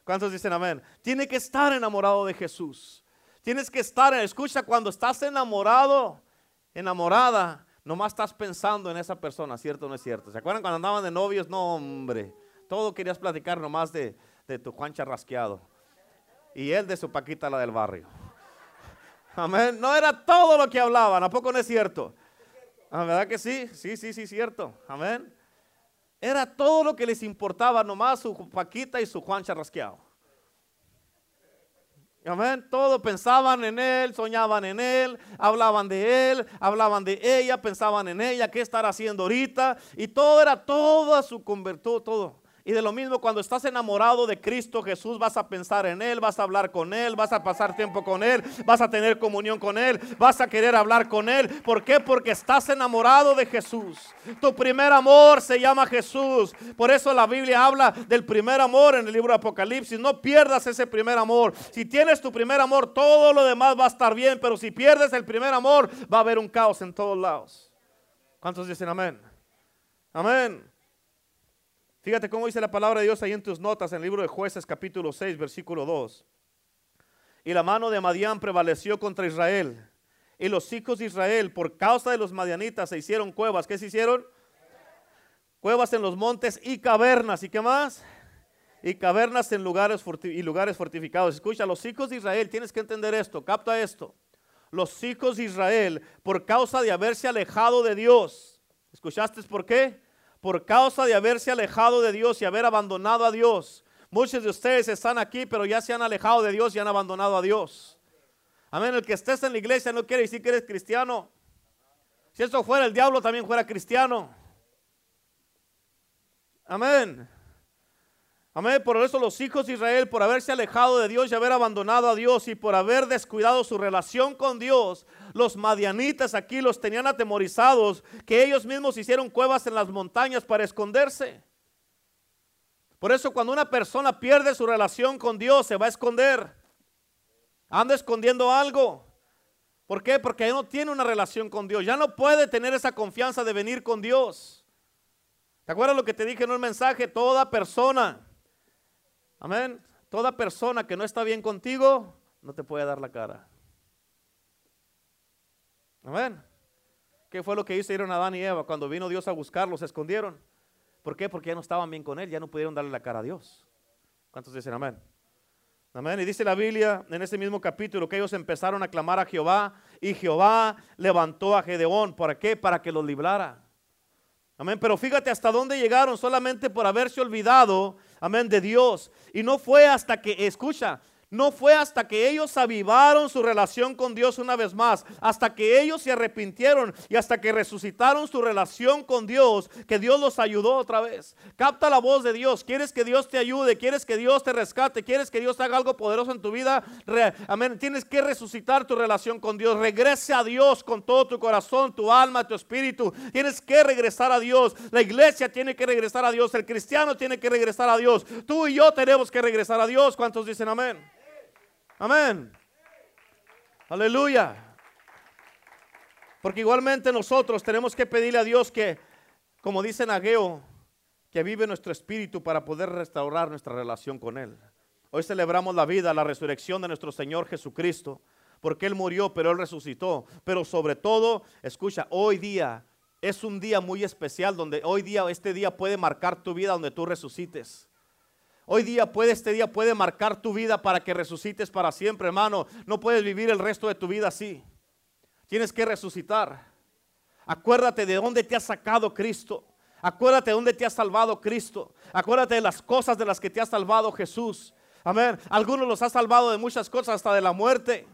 ¿Cuántos dicen amén? Tiene que estar enamorado de Jesús. Tienes que estar, escucha, cuando estás enamorado, enamorada, nomás estás pensando en esa persona, ¿cierto o no es cierto? ¿Se acuerdan cuando andaban de novios? No, hombre, todo querías platicar nomás de, de tu Juan charrasqueado y él de su Paquita la del barrio. Amén. No era todo lo que hablaban, ¿a poco no es cierto? ¿A verdad que sí? Sí, sí, sí, cierto. Amén. Era todo lo que les importaba, nomás su Paquita y su Juan charrasqueado. Amén. Todo pensaban en él, soñaban en él, hablaban de él, hablaban de ella, pensaban en ella, qué estar haciendo ahorita. Y todo era toda su convertido, todo. Y de lo mismo, cuando estás enamorado de Cristo Jesús, vas a pensar en Él, vas a hablar con Él, vas a pasar tiempo con Él, vas a tener comunión con Él, vas a querer hablar con Él. ¿Por qué? Porque estás enamorado de Jesús. Tu primer amor se llama Jesús. Por eso la Biblia habla del primer amor en el libro de Apocalipsis. No pierdas ese primer amor. Si tienes tu primer amor, todo lo demás va a estar bien. Pero si pierdes el primer amor, va a haber un caos en todos lados. ¿Cuántos dicen amén? Amén. Fíjate cómo dice la palabra de Dios ahí en tus notas en el libro de jueces capítulo 6 versículo 2. Y la mano de Madián prevaleció contra Israel. Y los hijos de Israel, por causa de los madianitas, se hicieron cuevas. ¿Qué se hicieron? Cuevas en los montes y cavernas. ¿Y qué más? Y cavernas en lugares, y lugares fortificados. Escucha, los hijos de Israel, tienes que entender esto, capta esto. Los hijos de Israel, por causa de haberse alejado de Dios. ¿Escuchaste por qué? Por causa de haberse alejado de Dios y haber abandonado a Dios. Muchos de ustedes están aquí, pero ya se han alejado de Dios y han abandonado a Dios. Amén. El que estés en la iglesia no quiere decir que eres cristiano. Si eso fuera el diablo, también fuera cristiano. Amén. Amén. Por eso los hijos de Israel, por haberse alejado de Dios y haber abandonado a Dios y por haber descuidado su relación con Dios, los madianitas aquí los tenían atemorizados, que ellos mismos hicieron cuevas en las montañas para esconderse. Por eso cuando una persona pierde su relación con Dios, se va a esconder. Anda escondiendo algo. ¿Por qué? Porque no tiene una relación con Dios. Ya no puede tener esa confianza de venir con Dios. ¿Te acuerdas lo que te dije en un mensaje? Toda persona Amén. Toda persona que no está bien contigo, no te puede dar la cara. Amén. ¿Qué fue lo que hicieron Adán y Eva? Cuando vino Dios a buscarlos, se escondieron. ¿Por qué? Porque ya no estaban bien con Él, ya no pudieron darle la cara a Dios. ¿Cuántos dicen amén? Amén. Y dice la Biblia en ese mismo capítulo que ellos empezaron a clamar a Jehová y Jehová levantó a Gedeón. ¿Para qué? Para que los librara. Amén. Pero fíjate hasta dónde llegaron solamente por haberse olvidado amén, de Dios. Y no fue hasta que, escucha, no fue hasta que ellos avivaron su relación con Dios una vez más, hasta que ellos se arrepintieron y hasta que resucitaron su relación con Dios, que Dios los ayudó otra vez. Capta la voz de Dios. ¿Quieres que Dios te ayude? ¿Quieres que Dios te rescate? ¿Quieres que Dios haga algo poderoso en tu vida? amén. Tienes que resucitar tu relación con Dios. Regrese a Dios con todo tu corazón, tu alma, tu espíritu. Tienes que regresar a Dios. La iglesia tiene que regresar a Dios. El cristiano tiene que regresar a Dios. Tú y yo tenemos que regresar a Dios. ¿Cuántos dicen amén? Amén. Aleluya. Porque igualmente nosotros tenemos que pedirle a Dios que Como dice Nageo, que vive nuestro espíritu para poder restaurar nuestra relación con Él. Hoy celebramos la vida, la resurrección de nuestro Señor Jesucristo, porque Él murió, pero Él resucitó. Pero sobre todo, escucha, hoy día es un día muy especial donde hoy día, este día puede marcar tu vida donde tú resucites. Hoy día puede, este día puede marcar tu vida para que resucites para siempre, hermano. No puedes vivir el resto de tu vida así. Tienes que resucitar. Acuérdate de dónde te ha sacado Cristo. Acuérdate de dónde te ha salvado Cristo. Acuérdate de las cosas de las que te ha salvado Jesús. Amén. Algunos los ha salvado de muchas cosas, hasta de la muerte.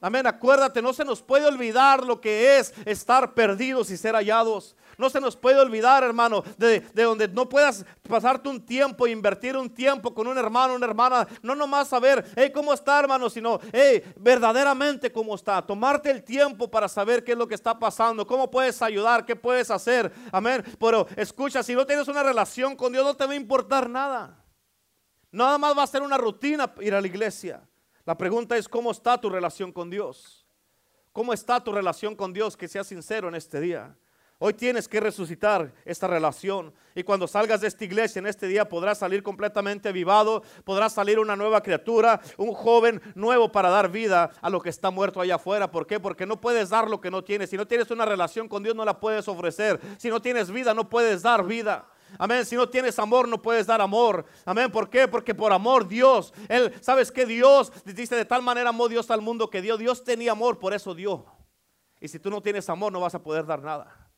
Amén. Acuérdate, no se nos puede olvidar lo que es estar perdidos y ser hallados. No se nos puede olvidar, hermano, de, donde no puedas pasarte un tiempo, invertir un tiempo con un hermano, una hermana. No nomás saber, hey, ¿cómo está, hermano? Sino, hey, verdaderamente cómo está. Tomarte el tiempo para saber qué es lo que está pasando, cómo puedes ayudar, qué puedes hacer. Amén. Pero escucha, si no tienes una relación con Dios, no te va a importar nada. Nada más va a ser una rutina ir a la iglesia. La pregunta es, ¿cómo está tu relación con Dios? ¿Cómo está tu relación con Dios? Que sea sincero en este día. Hoy tienes que resucitar esta relación. Y cuando salgas de esta iglesia en este día podrás salir completamente avivado, podrás salir una nueva criatura, un joven nuevo para dar vida a lo que está muerto allá afuera. ¿Por qué? Porque no puedes dar lo que no tienes. Si no tienes una relación con Dios no la puedes ofrecer. Si no tienes vida no puedes dar vida. Amén. Si no tienes amor, no puedes dar amor. Amén. ¿Por qué? Porque por amor Dios, Él, ¿sabes que Dios dice de tal manera amó Dios al mundo que dio. Dios tenía amor, por eso dio. Y si tú no tienes amor, no vas a poder dar nada.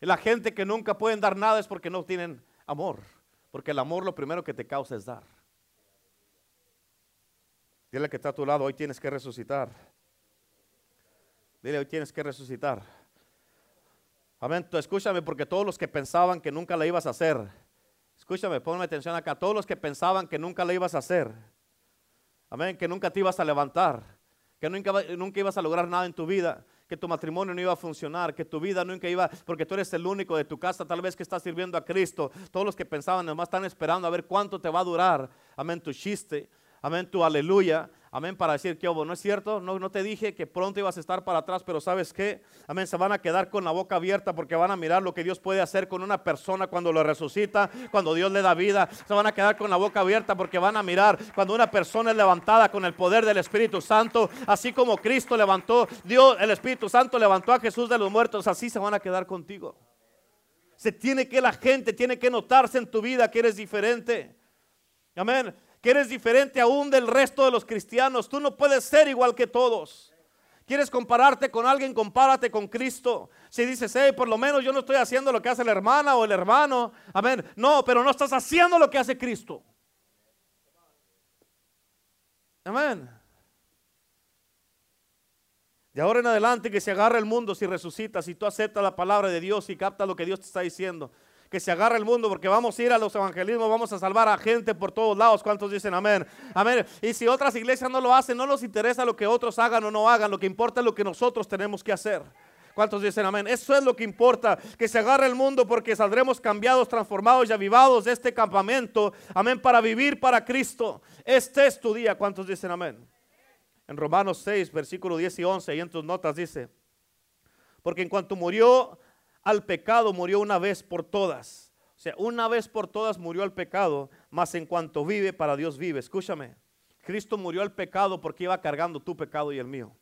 Y la gente que nunca pueden dar nada es porque no tienen amor. Porque el amor lo primero que te causa es dar. Dile que está a tu lado, hoy tienes que resucitar. Dile, hoy tienes que resucitar. Amén. escúchame, porque todos los que pensaban que nunca la ibas a hacer, escúchame, ponme atención acá. Todos los que pensaban que nunca la ibas a hacer, amén, que nunca te ibas a levantar, que nunca, nunca ibas a lograr nada en tu vida, que tu matrimonio no iba a funcionar, que tu vida nunca iba, porque tú eres el único de tu casa, tal vez que estás sirviendo a Cristo. Todos los que pensaban, nomás están esperando a ver cuánto te va a durar, amén, tu chiste, amén, tu aleluya, Amén, para decir que, ¿no es cierto? No, no te dije que pronto ibas a estar para atrás, pero ¿sabes qué? Amén, se van a quedar con la boca abierta porque van a mirar lo que Dios puede hacer con una persona cuando lo resucita, cuando Dios le da vida. Se van a quedar con la boca abierta porque van a mirar cuando una persona es levantada con el poder del Espíritu Santo, así como Cristo levantó, Dios, el Espíritu Santo levantó a Jesús de los muertos, así se van a quedar contigo. Se tiene que la gente, tiene que notarse en tu vida que eres diferente. Amén que eres diferente aún del resto de los cristianos. Tú no puedes ser igual que todos. ¿Quieres compararte con alguien? Compárate con Cristo. Si dices, hey, por lo menos yo no estoy haciendo lo que hace la hermana o el hermano. Amén. No, pero no estás haciendo lo que hace Cristo. Amén. De ahora en adelante que se agarra el mundo si resucitas, si tú aceptas la palabra de Dios y captas lo que Dios te está diciendo que se agarre el mundo porque vamos a ir a los evangelismos, vamos a salvar a gente por todos lados. ¿Cuántos dicen amén? Amén. Y si otras iglesias no lo hacen, no nos interesa lo que otros hagan o no hagan, lo que importa es lo que nosotros tenemos que hacer. ¿Cuántos dicen amén? Eso es lo que importa, que se agarre el mundo porque saldremos cambiados, transformados y avivados de este campamento. Amén, para vivir para Cristo. Este es tu día. ¿Cuántos dicen amén? En Romanos 6, versículo 10 y 11, y en tus notas dice, porque en cuanto murió al pecado murió una vez por todas. O sea, una vez por todas murió al pecado, mas en cuanto vive, para Dios vive. Escúchame, Cristo murió al pecado porque iba cargando tu pecado y el mío.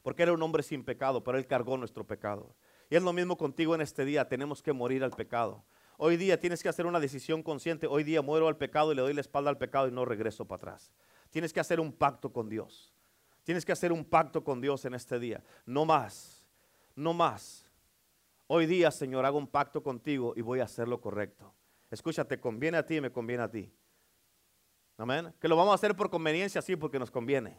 Porque era un hombre sin pecado, pero Él cargó nuestro pecado. Y es lo mismo contigo en este día, tenemos que morir al pecado. Hoy día tienes que hacer una decisión consciente. Hoy día muero al pecado y le doy la espalda al pecado y no regreso para atrás. Tienes que hacer un pacto con Dios. Tienes que hacer un pacto con Dios en este día. No más, no más. Hoy día, Señor, hago un pacto contigo y voy a hacer lo correcto. Escúchate, conviene a ti y me conviene a ti. Amén. Que lo vamos a hacer por conveniencia, sí, porque nos conviene.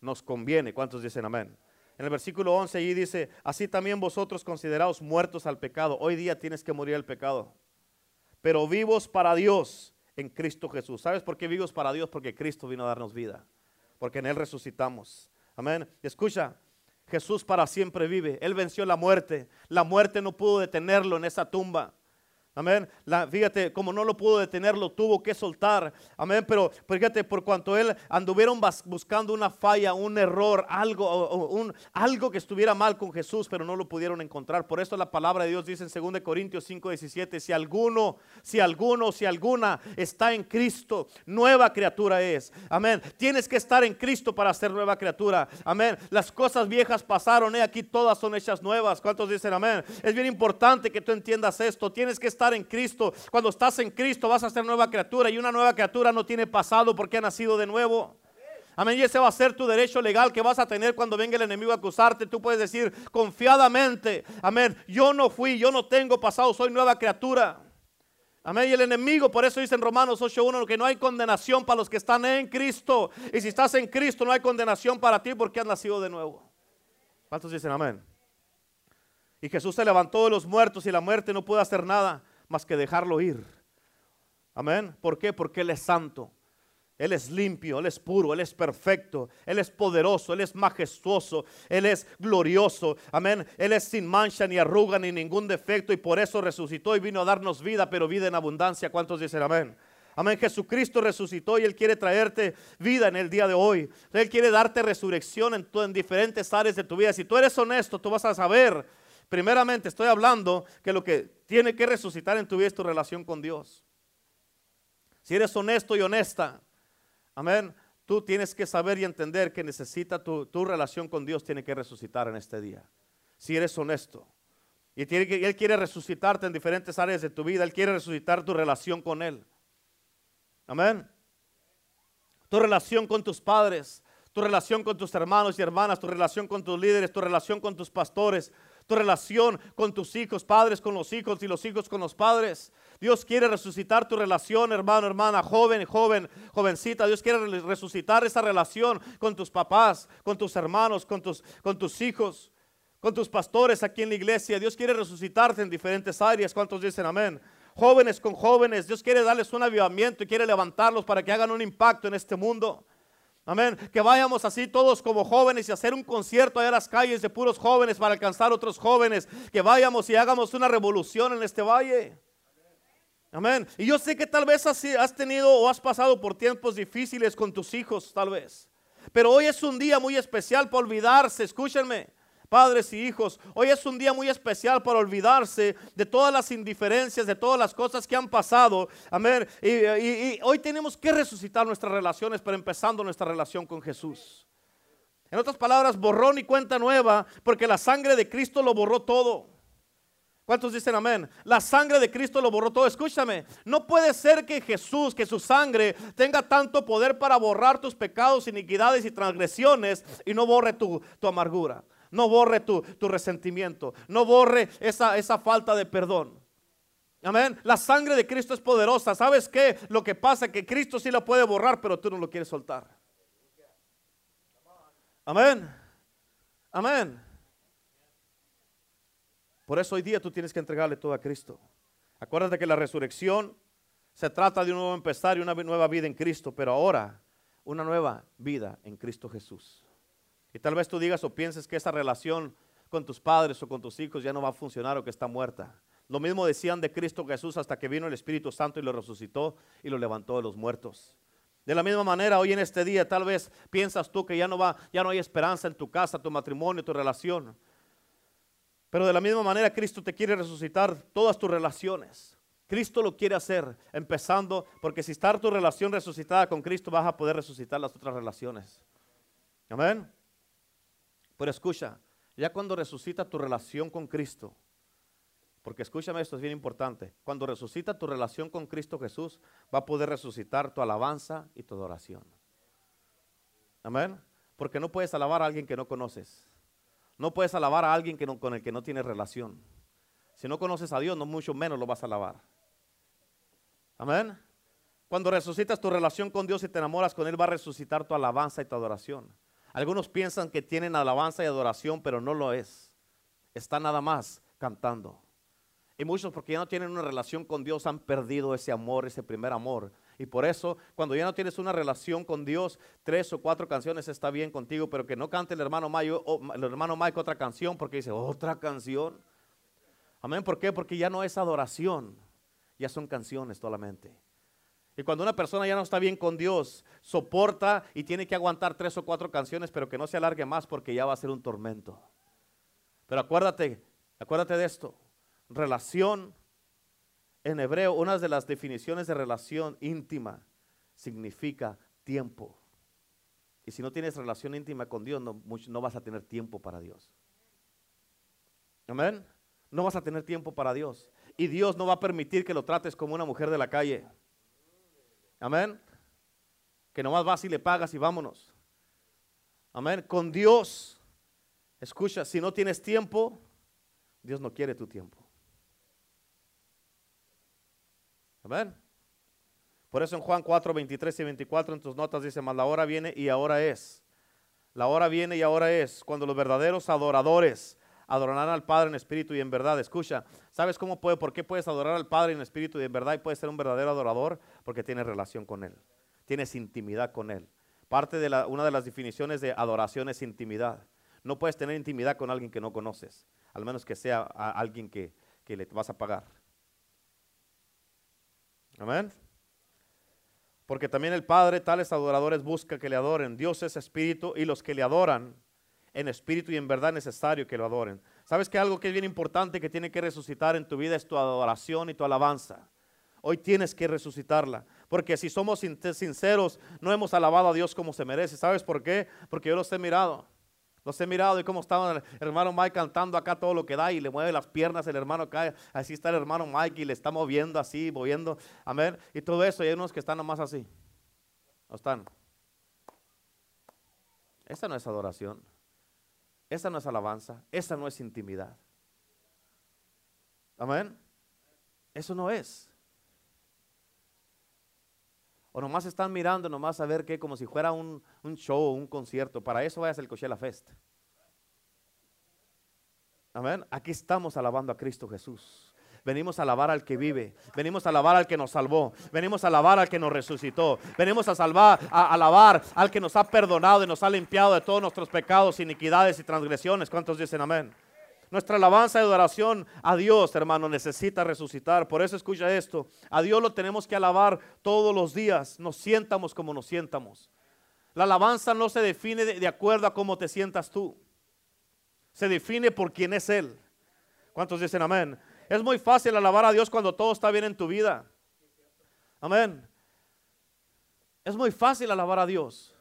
Nos conviene. ¿Cuántos dicen amén? En el versículo 11 allí dice, así también vosotros considerados muertos al pecado. Hoy día tienes que morir al pecado. Pero vivos para Dios en Cristo Jesús. ¿Sabes por qué vivos para Dios? Porque Cristo vino a darnos vida. Porque en Él resucitamos. Amén. Escucha, Jesús para siempre vive. Él venció la muerte. La muerte no pudo detenerlo en esa tumba. Amén. Fíjate, como no lo pudo detener, lo tuvo que soltar. Amén. Pero fíjate, por cuanto él anduvieron buscando una falla, un error, algo, un, algo que estuviera mal con Jesús, pero no lo pudieron encontrar. Por eso la palabra de Dios dice en 2 Corintios 5, 17, si alguno, si alguno, si alguna está en Cristo, nueva criatura es. Amén. Tienes que estar en Cristo para ser nueva criatura. Amén. Las cosas viejas pasaron, y aquí todas son hechas nuevas. ¿Cuántos dicen amén? Es bien importante que tú entiendas esto. Tienes que estar en Cristo. Cuando estás en Cristo vas a ser nueva criatura y una nueva criatura no tiene pasado porque ha nacido de nuevo. Amén. Y ese va a ser tu derecho legal que vas a tener cuando venga el enemigo a acusarte. Tú puedes decir confiadamente, amén, yo no fui, yo no tengo pasado, soy nueva criatura. Amén. Y el enemigo, por eso dice en Romanos 8.1 que no hay condenación para los que están en Cristo. Y si estás en Cristo, no hay condenación para ti porque has nacido de nuevo. ¿Cuántos dicen amén? Y Jesús se levantó de los muertos y la muerte no puede hacer nada más que dejarlo ir. Amén. ¿Por qué? Porque Él es santo. Él es limpio, Él es puro, Él es perfecto, Él es poderoso, Él es majestuoso, Él es glorioso. Amén. Él es sin mancha, ni arruga, ni ningún defecto y por eso resucitó y vino a darnos vida, pero vida en abundancia. ¿Cuántos dicen amén? Amén. Jesucristo resucitó y Él quiere traerte vida en el día de hoy. Él quiere darte resurrección en, en diferentes áreas de tu vida. Si tú eres honesto, tú vas a saber Primeramente estoy hablando que lo que tiene que resucitar en tu vida es tu relación con Dios. Si eres honesto y honesta, amén, tú tienes que saber y entender que necesita tu, relación con Dios tiene que resucitar en este día. Si eres honesto. Y tiene que, Él quiere resucitarte en diferentes áreas de tu vida. Él quiere resucitar tu relación con Él. Amén. Tu relación con tus padres, tu relación con tus hermanos y hermanas, tu relación con tus líderes, tu relación con tus pastores, tu relación con tus hijos, padres con los hijos y los hijos con los padres. Dios quiere resucitar tu relación, hermano, hermana, joven, joven, jovencita. Dios quiere resucitar esa relación con tus papás, con tus hermanos, con tus, con tus hijos, con tus pastores aquí en la iglesia. Dios quiere resucitarte en diferentes áreas. ¿Cuántos dicen amén? Jóvenes con jóvenes. Dios quiere darles un avivamiento y quiere levantarlos para que hagan un impacto en este mundo. Amén. Que vayamos así todos como jóvenes y hacer un concierto allá en las calles de puros jóvenes para alcanzar otros jóvenes. Que vayamos y hagamos una revolución en este valle. Amén. Y yo sé que tal vez has tenido o has pasado por tiempos difíciles con tus hijos, tal vez. Pero hoy es un día muy especial para olvidarse, escúchenme padres y hijos. Hoy es un día muy especial para olvidarse de todas las indiferencias, de todas las cosas que han pasado. Amén. Y, hoy tenemos que resucitar nuestras relaciones, pero empezando nuestra relación con Jesús. En otras palabras, borrón y cuenta nueva, porque la sangre de Cristo lo borró todo. ¿Cuántos dicen amén? La sangre de Cristo lo borró todo. Escúchame, no puede ser que Jesús, que su sangre tenga tanto poder para borrar tus pecados, iniquidades y transgresiones y no borre tu, tu amargura. No borre tu, resentimiento. No borre esa, esa falta de perdón. Amén. La sangre de Cristo es poderosa. ¿Sabes qué? Lo que pasa es que Cristo sí la puede borrar, pero tú no lo quieres soltar. Amén. Amén. Por eso hoy día tú tienes que entregarle todo a Cristo. Acuérdate que la resurrección se trata de un nuevo empezar y una nueva vida en Cristo, pero ahora una nueva vida en Cristo Jesús. Y tal vez tú digas o pienses que esa relación con tus padres o con tus hijos ya no va a funcionar o que está muerta. Lo mismo decían de Cristo Jesús hasta que vino el Espíritu Santo y lo resucitó y lo levantó de los muertos. De la misma manera, hoy en este día tal vez piensas tú que ya no va, ya no hay esperanza en tu casa, tu matrimonio, tu relación. Pero de la misma manera Cristo te quiere resucitar todas tus relaciones. Cristo lo quiere hacer, empezando, porque si está tu relación resucitada con Cristo, vas a poder resucitar las otras relaciones. Amén. Pero escucha, ya cuando resucita tu relación con Cristo, porque escúchame esto, es bien importante, cuando resucita tu relación con Cristo Jesús, va a poder resucitar tu alabanza y tu adoración. Amén. Porque no puedes alabar a alguien que no conoces. No puedes alabar a alguien que con el que no tienes relación. Si no conoces a Dios, no mucho menos lo vas a alabar. Amén. Cuando resucitas tu relación con Dios y te enamoras con Él, va a resucitar tu alabanza y tu adoración. Algunos piensan que tienen alabanza y adoración, pero no lo es. Está nada más cantando. Y muchos porque ya no tienen una relación con Dios han perdido ese amor, ese primer amor. Y por eso, cuando ya no tienes una relación con Dios, tres o cuatro canciones está bien contigo, pero que no cante el hermano Mike, el hermano Mike otra canción porque dice, otra canción. Amén, ¿por qué? Porque ya no es adoración. ya son canciones solamente. Y cuando una persona ya no está bien con Dios, soporta y tiene que aguantar tres o cuatro canciones, pero que no se alargue más porque ya va a ser un tormento. Pero acuérdate, acuérdate de esto. Relación en hebreo, una de las definiciones de relación íntima significa tiempo. Y si no tienes relación íntima con Dios, no, vas a tener tiempo para Dios. Amén. No vas a tener tiempo para Dios. Y Dios no va a permitir que lo trates como una mujer de la calle. Amén. Que nomás vas y le pagas y vámonos. Amén. Con Dios, escucha, si no tienes tiempo, Dios no quiere tu tiempo. Amén. Por eso en Juan 4, 23 y 24 en tus notas dice, más la hora viene y ahora es. La hora viene y ahora es cuando los verdaderos adoradores adorarán al Padre en espíritu y en verdad. Escucha, ¿sabes cómo puede, por qué puedes adorar al Padre en espíritu y en verdad y puedes ser un verdadero adorador? Porque tienes relación con Él, tienes intimidad con Él. Parte de la, una de las definiciones de adoración es intimidad. No puedes tener intimidad con alguien que no conoces, al menos que sea alguien que, que le vas a pagar. Amén. Porque también el Padre, tales adoradores, busca que le adoren. Dios es espíritu y los que le adoran en espíritu y en verdad necesario que lo adoren. ¿Sabes que algo que es bien importante que tiene que resucitar en tu vida es tu adoración y tu alabanza? Hoy tienes que resucitarla. Porque si somos sinceros, no hemos alabado a Dios como se merece. ¿Sabes por qué? Porque yo los he mirado. Los he mirado y cómo estaba el hermano Mike cantando acá todo lo que da y le mueve las piernas el hermano acá. Así está el hermano Mike y le está moviendo así, moviendo. Amén. Y todo eso. Y hay unos que están nomás así. No están. Esta no es adoración. Esa no es alabanza, esa no es intimidad. Amén. Eso no es. O nomás están mirando, nomás a ver qué, como si fuera un, un show, un concierto. Para eso vayas al Coachella Fest. Amén. Aquí estamos alabando a Cristo Jesús. Venimos a alabar al que vive. Venimos a alabar al que nos salvó. Venimos a alabar al que nos resucitó. Venimos a salvar, a alabar al que nos ha perdonado y nos ha limpiado de todos nuestros pecados, iniquidades y transgresiones. ¿Cuántos dicen amén? Nuestra alabanza y adoración a Dios, hermano, necesita resucitar. Por eso escucha esto. A Dios lo tenemos que alabar todos los días. Nos sientamos como nos sientamos. La alabanza no se define de, de acuerdo a cómo te sientas tú. Se define por quién es Él. ¿Cuántos dicen amén? Es muy fácil alabar a Dios cuando todo está bien en tu vida. Amén. Es muy fácil alabar a Dios.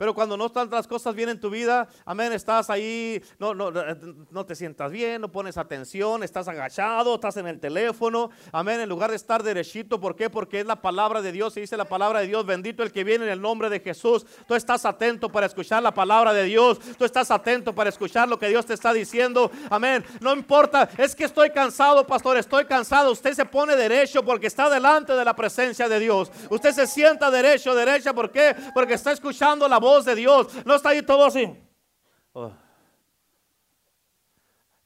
Pero cuando no están las cosas bien en tu vida, amén, estás ahí, no, no, no te sientas bien, no pones atención, estás agachado, estás en el teléfono, amén, en lugar de estar derechito, ¿por qué? Porque es la palabra de Dios, y dice la palabra de Dios, bendito el que viene en el nombre de Jesús. Tú estás atento para escuchar la palabra de Dios, tú estás atento para escuchar lo que Dios te está diciendo, amén. No importa, es que estoy cansado, pastor, estoy cansado. Usted se pone derecho porque está delante de la presencia de Dios. Usted se sienta derecho, derecha, ¿por qué? Porque está escuchando la voz de Dios. No está ahí todo así. Oh.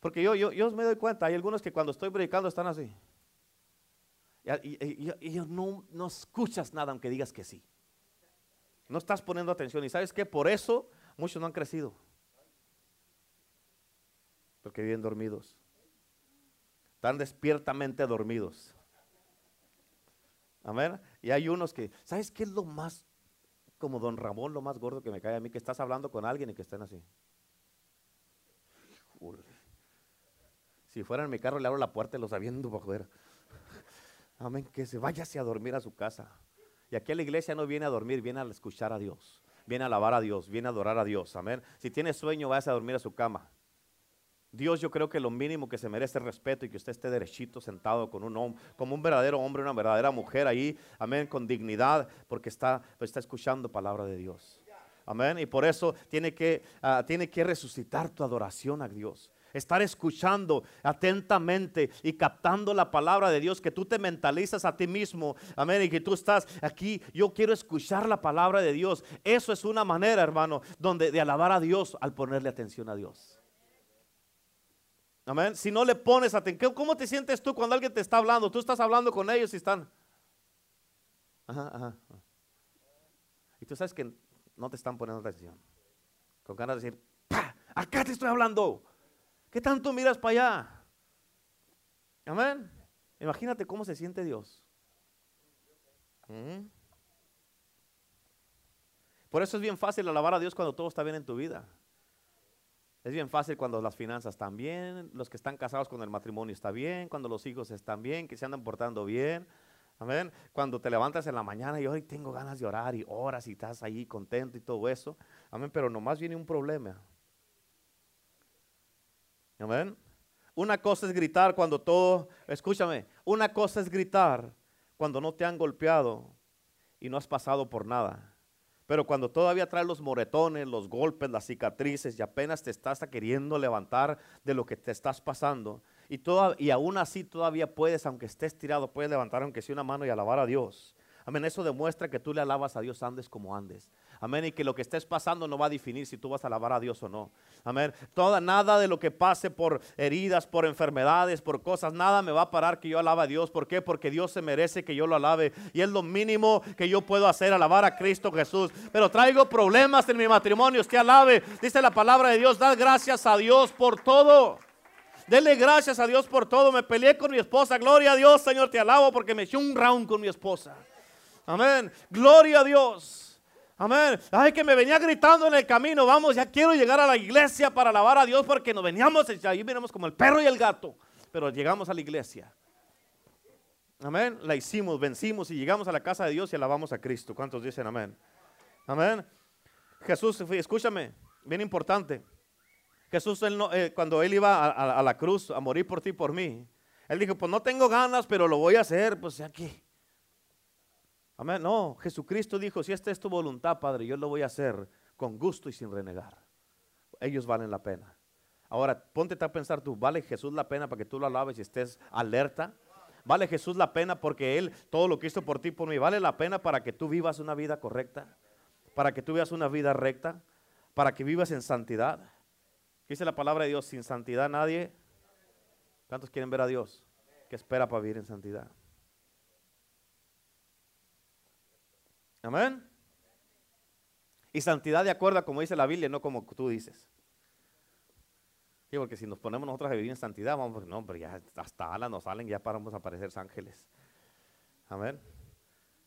Porque yo, yo, yo me doy cuenta, hay algunos que cuando estoy predicando están así. Y, no, no escuchas nada aunque digas que sí. No estás poniendo atención. Y sabes que por eso muchos no han crecido. Porque viven dormidos. Están despiertamente dormidos. Amén. Y hay unos que, ¿sabes qué es lo más como don Ramón, lo más gordo que me cae a mí, que estás hablando con alguien y que estén así. Si fuera en mi carro, le abro la puerta y los aviento para joder. Amén, que se váyase a dormir a su casa. Y aquí a la iglesia no viene a dormir, viene a escuchar a Dios, viene a alabar a Dios, viene a adorar a Dios. Amén. Si tiene sueño, váyase a dormir a su cama. Dios yo creo que lo mínimo que se merece es respeto y que usted esté derechito sentado con un hombre, como un verdadero hombre, una verdadera mujer ahí, amén, con dignidad, porque está, pues, está escuchando palabra de Dios. Amén. Y por eso tiene que, ah, tiene que resucitar tu adoración a Dios. Estar escuchando atentamente y captando la palabra de Dios, que tú te mentalizas a ti mismo, amén, y que tú estás aquí, yo quiero escuchar la palabra de Dios. Eso es una manera, hermano, donde de alabar a Dios al ponerle atención a Dios. Amén. Si no le pones atención, ¿cómo te sientes tú cuando alguien te está hablando? Tú estás hablando con ellos y están. Ajá, ajá. Y tú sabes que no te están poniendo atención. Con ganas de decir, acá te estoy hablando. ¿Qué tanto miras para allá? Amén. Imagínate cómo se siente Dios. ¿Mm? Por eso es bien fácil alabar a Dios cuando todo está bien en tu vida. Es bien fácil cuando las finanzas están bien, los que están casados con el matrimonio está bien, cuando los hijos están bien, que se andan portando bien. Amén. Cuando te levantas en la mañana y hoy tengo ganas de orar y oras y estás ahí contento y todo eso. Amén. Pero nomás viene un problema. Amén. Una cosa es gritar cuando todo, escúchame, una cosa es gritar cuando no te han golpeado y no has pasado por nada. Pero cuando todavía traes los moretones, los golpes, las cicatrices y apenas te estás queriendo levantar de lo que te estás pasando y, y aún así todavía puedes, aunque estés tirado, puedes levantar aunque sea una mano y alabar a Dios. Amén, eso demuestra que tú le alabas a Dios andes como andes. Amén. Y que lo que estés pasando no va a definir si tú vas a alabar a Dios o no. Amén. Toda, nada de lo que pase por heridas, por enfermedades, por cosas, nada me va a parar que yo alabe a Dios. ¿Por qué? Porque Dios se merece que yo lo alabe. Y es lo mínimo que yo puedo hacer, alabar a Cristo Jesús. Pero traigo problemas en mi matrimonio. Usted alabe. Dice la palabra de Dios. Da gracias a Dios por todo. Dele gracias a Dios por todo. Me peleé con mi esposa. Gloria a Dios, Señor, te alabo porque me eché un round con mi esposa. Amén. Gloria a Dios. Amén. Ay, que me venía gritando en el camino. Vamos, ya quiero llegar a la iglesia para alabar a Dios porque nos veníamos, ahí venimos como el perro y el gato. Pero llegamos a la iglesia. Amén. La hicimos, vencimos y llegamos a la casa de Dios y alabamos a Cristo. ¿Cuántos dicen amén? Amén. Jesús, escúchame, bien importante. Jesús, eh, cuando él iba a, a, la cruz a morir por ti y por mí, él dijo, pues no tengo ganas, pero lo voy a hacer, pues aquí. Amén. No, Jesucristo dijo, si esta es tu voluntad, Padre, yo lo voy a hacer con gusto y sin renegar. Ellos valen la pena. Ahora, ponte a pensar tú, ¿vale Jesús la pena para que tú lo alabes y estés alerta? ¿Vale Jesús la pena porque Él todo lo que hizo por ti por mí? ¿Vale la pena para que tú vivas una vida correcta? ¿Para que tú vivas una vida recta? ¿Para que vivas en santidad? Dice la palabra de Dios, sin santidad nadie. ¿Cuántos quieren ver a Dios? ¿Qué espera para vivir en santidad? Amén. Y santidad de acuerdo a como dice la Biblia, no como tú dices. Sí, porque si nos ponemos nosotros a vivir en santidad, vamos, no, pero ya hasta alas nos salen, ya paramos a parecer ángeles. Amén.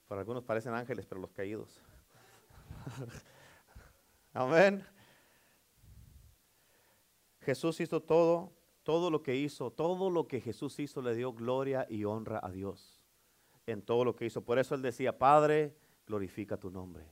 Por algunos parecen ángeles, pero los caídos. Amén. Jesús hizo todo, todo lo que hizo, todo lo que Jesús hizo le dio gloria y honra a Dios en todo lo que hizo. Por eso él decía, Padre, glorifica tu nombre.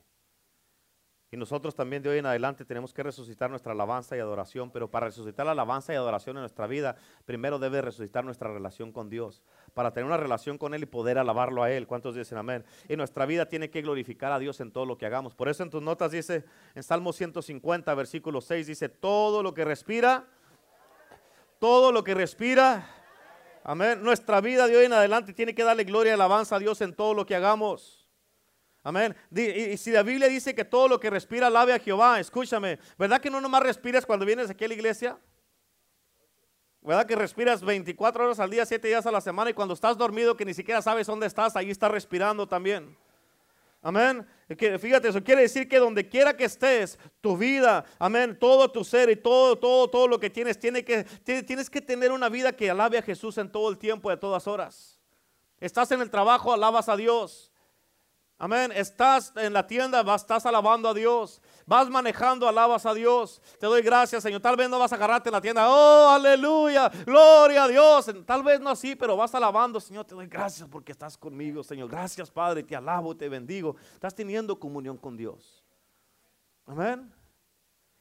Y nosotros también de hoy en adelante tenemos que resucitar nuestra alabanza y adoración, pero para resucitar la alabanza y adoración en nuestra vida, primero debe resucitar nuestra relación con Dios, para tener una relación con Él y poder alabarlo a Él. ¿Cuántos dicen amén? Y nuestra vida tiene que glorificar a Dios en todo lo que hagamos. Por eso en tus notas dice, en Salmo 150, versículo 6, dice, todo lo que respira, todo lo que respira, amén. Nuestra vida de hoy en adelante tiene que darle gloria y alabanza a Dios en todo lo que hagamos. Amén. Y, si la Biblia dice que todo lo que respira alabe a Jehová, escúchame, ¿verdad que no nomás respiras cuando vienes aquí a la iglesia? ¿Verdad que respiras 24 horas al día, 7 días a la semana y cuando estás dormido que ni siquiera sabes dónde estás, ahí estás respirando también? Amén. fíjate, eso quiere decir que donde quiera que estés, tu vida, amén, todo tu ser y todo, todo, todo lo que tienes, tiene que, tienes que tener una vida que alabe a Jesús en todo el tiempo, de todas horas. Estás en el trabajo, alabas a Dios. Amén. Estás en la tienda, estás alabando a Dios. Vas manejando, alabas a Dios. Te doy gracias, Señor. Tal vez no vas a agarrarte en la tienda. Oh, aleluya. Gloria a Dios. Tal vez no así, pero vas alabando, Señor. Te doy gracias porque estás conmigo, Señor. Gracias, Padre. Te alabo, te bendigo. Estás teniendo comunión con Dios. Amén.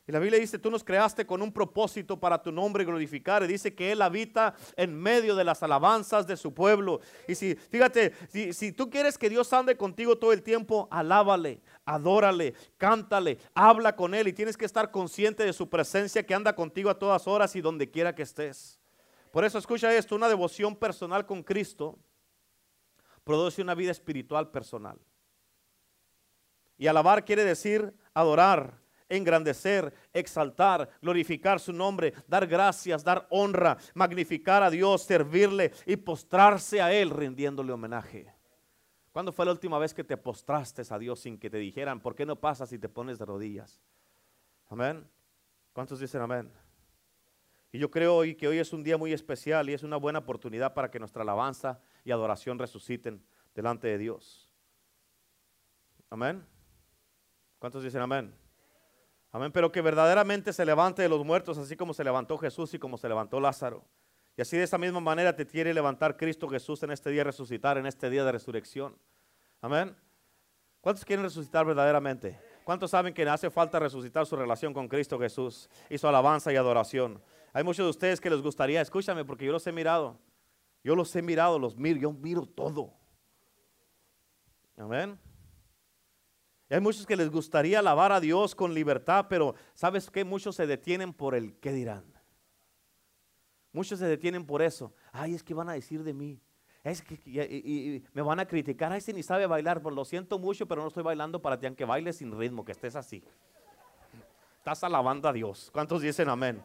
Y la Biblia dice, tú nos creaste con un propósito para tu nombre glorificar. Y dice que Él habita en medio de las alabanzas de su pueblo. Y si, fíjate, si, si tú quieres que Dios ande contigo todo el tiempo, alábale, adórale, cántale, habla con Él. Y tienes que estar consciente de su presencia que anda contigo a todas horas y donde quiera que estés. Por eso escucha esto, una devoción personal con Cristo produce una vida espiritual personal. Y alabar quiere decir adorar engrandecer, exaltar, glorificar su nombre, dar gracias, dar honra, magnificar a Dios, servirle y postrarse a Él rindiéndole homenaje. ¿Cuándo fue la última vez que te postraste a Dios sin que te dijeran, ¿por qué no pasas y te pones de rodillas? Amén. ¿Cuántos dicen amén? Y yo creo hoy que hoy es un día muy especial y es una buena oportunidad para que nuestra alabanza y adoración resuciten delante de Dios. Amén. ¿Cuántos dicen amén? Amén. Pero que verdaderamente se levante de los muertos, así como se levantó Jesús y como se levantó Lázaro. Y así de esa misma manera te quiere levantar Cristo Jesús en este día, resucitar en este día de resurrección. Amén. ¿Cuántos quieren resucitar verdaderamente? ¿Cuántos saben que hace falta resucitar su relación con Cristo Jesús y su alabanza y adoración? Hay muchos de ustedes que les gustaría, escúchame, porque yo los he mirado. Yo los he mirado, los miro, yo miro todo. Amén. Hay muchos que les gustaría alabar a Dios con libertad, pero ¿sabes qué? Muchos se detienen por el qué dirán. Muchos se detienen por eso. Ay, es que van a decir de mí. Es que y, me van a criticar. Ay, si ni sabe bailar. Pues lo siento mucho, pero no estoy bailando para ti, aunque bailes sin ritmo, que estés así. Estás alabando a Dios. ¿Cuántos dicen amén?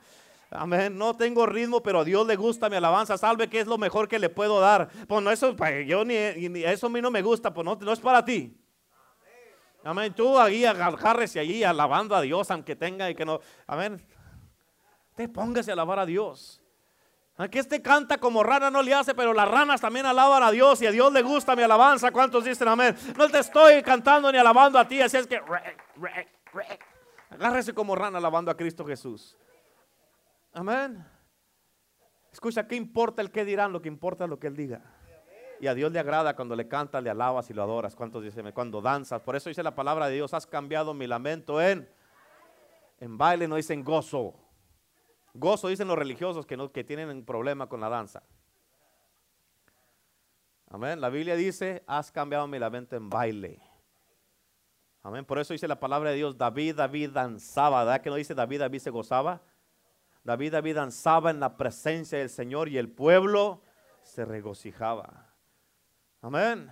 Amén. No tengo ritmo, pero a Dios le gusta mi alabanza. Salve que es lo mejor que le puedo dar. Pues no, eso, yo ni, eso a mí no me gusta, pues no, no es para ti. Amén. Tú ahí agárrese allí alabando a Dios, aunque tenga y que no. Amén. Te póngase a alabar a Dios. Aquí este canta como rana no le hace, pero las ranas también alaban a Dios y a Dios le gusta mi alabanza. ¿Cuántos dicen amén? No te estoy cantando ni alabando a ti, así es que agárrese como rana alabando a Cristo Jesús. Amén. Escucha, ¿qué importa el que dirán? Lo que importa es lo que Él diga. Y a Dios le agrada cuando le cantas, le alabas y lo adoras. ¿Cuántos dicen? Cuando danzas. Por eso dice la palabra de Dios, has cambiado mi lamento en, en baile, no dicen gozo. Gozo dicen los religiosos que, no, que tienen un problema con la danza. Amén. La Biblia dice, has cambiado mi lamento en baile. Amén. Por eso dice la palabra de Dios, David, David danzaba. ¿Verdad que no dice David, David se gozaba? David, David danzaba en la presencia del Señor y el pueblo se regocijaba. Amén.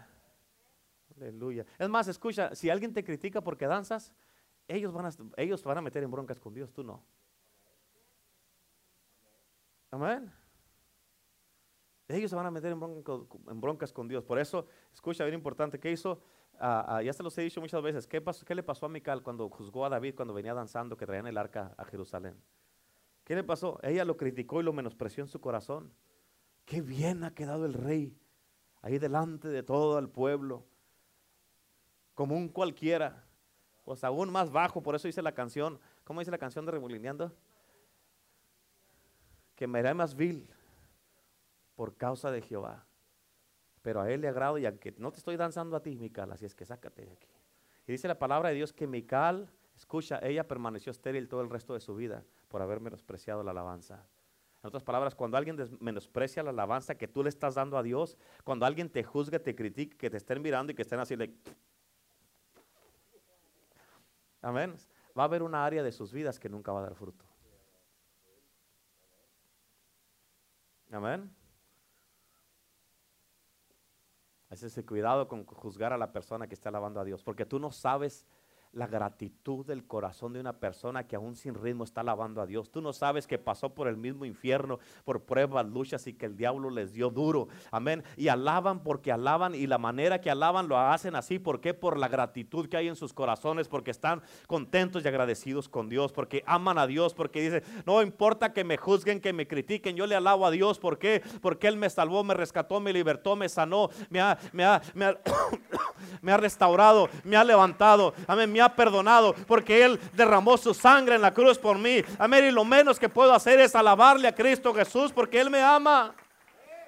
Aleluya. Es más, escucha, si alguien te critica porque danzas, ellos van a, ellos van a meter en broncas con Dios, tú no. Amén. Ellos se van a meter en, broncas con Dios. Por eso, escucha, bien importante, ¿qué hizo? Ah, ah, ya se los he dicho muchas veces. ¿Qué, ¿Qué le pasó a Mical cuando juzgó a David cuando venía danzando que traían el arca a Jerusalén? ¿Qué le pasó? Ella lo criticó y lo menospreció en su corazón. Qué bien ha quedado el rey ahí delante de todo el pueblo, como un cualquiera, pues aún más bajo, por eso dice la canción, ¿cómo dice la canción de Remolineando? Que me haré más vil por causa de Jehová. Pero a él le agrado y aunque no te estoy danzando a ti, Mical, así es que sácate de aquí. Y dice la palabra de Dios que Mical, escucha, ella permaneció estéril todo el resto de su vida por haber menospreciado la alabanza. En otras palabras, cuando alguien menosprecia la alabanza que tú le estás dando a Dios, cuando alguien te juzga, te critica, que te estén mirando y que estén así de... Amén. Va a haber una área de sus vidas que nunca va a dar fruto. Amén. Así es, cuidado con juzgar a la persona que está alabando a Dios, porque tú no sabes la gratitud del corazón de una persona que aún sin ritmo está alabando a Dios. Tú no sabes que pasó por el mismo infierno, por pruebas, luchas y que el diablo les dio duro. Amén. Y alaban porque alaban y la manera que alaban lo hacen así. ¿Por qué? Por la gratitud que hay en sus corazones, porque están contentos y agradecidos con Dios, porque aman a Dios, porque dicen, no importa que me juzguen, que me critiquen, yo le alabo a Dios. ¿Por qué? Porque Él me salvó, me rescató, me libertó, me sanó, me ha, me ha, me ha, me ha restaurado, me ha levantado. Amén. Ha perdonado porque Él derramó su sangre en la cruz por mí. Amén. Y lo menos que puedo hacer es alabarle a Cristo Jesús porque Él me ama.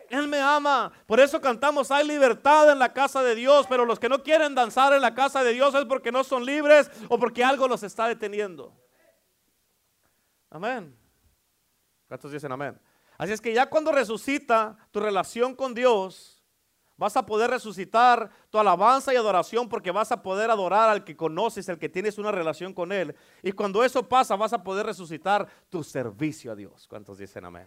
Él me ama. Por eso cantamos, hay libertad en la casa de Dios, pero los que no quieren danzar en la casa de Dios es porque no son libres o porque algo los está deteniendo. Amén. ¿Cuántos dicen amén? Así es que ya cuando resucita tu relación con Dios, Vas a poder resucitar tu alabanza y adoración porque vas a poder adorar al que conoces, al que tienes una relación con Él. Y cuando eso pasa, vas a poder resucitar tu servicio a Dios. ¿Cuántos dicen amén?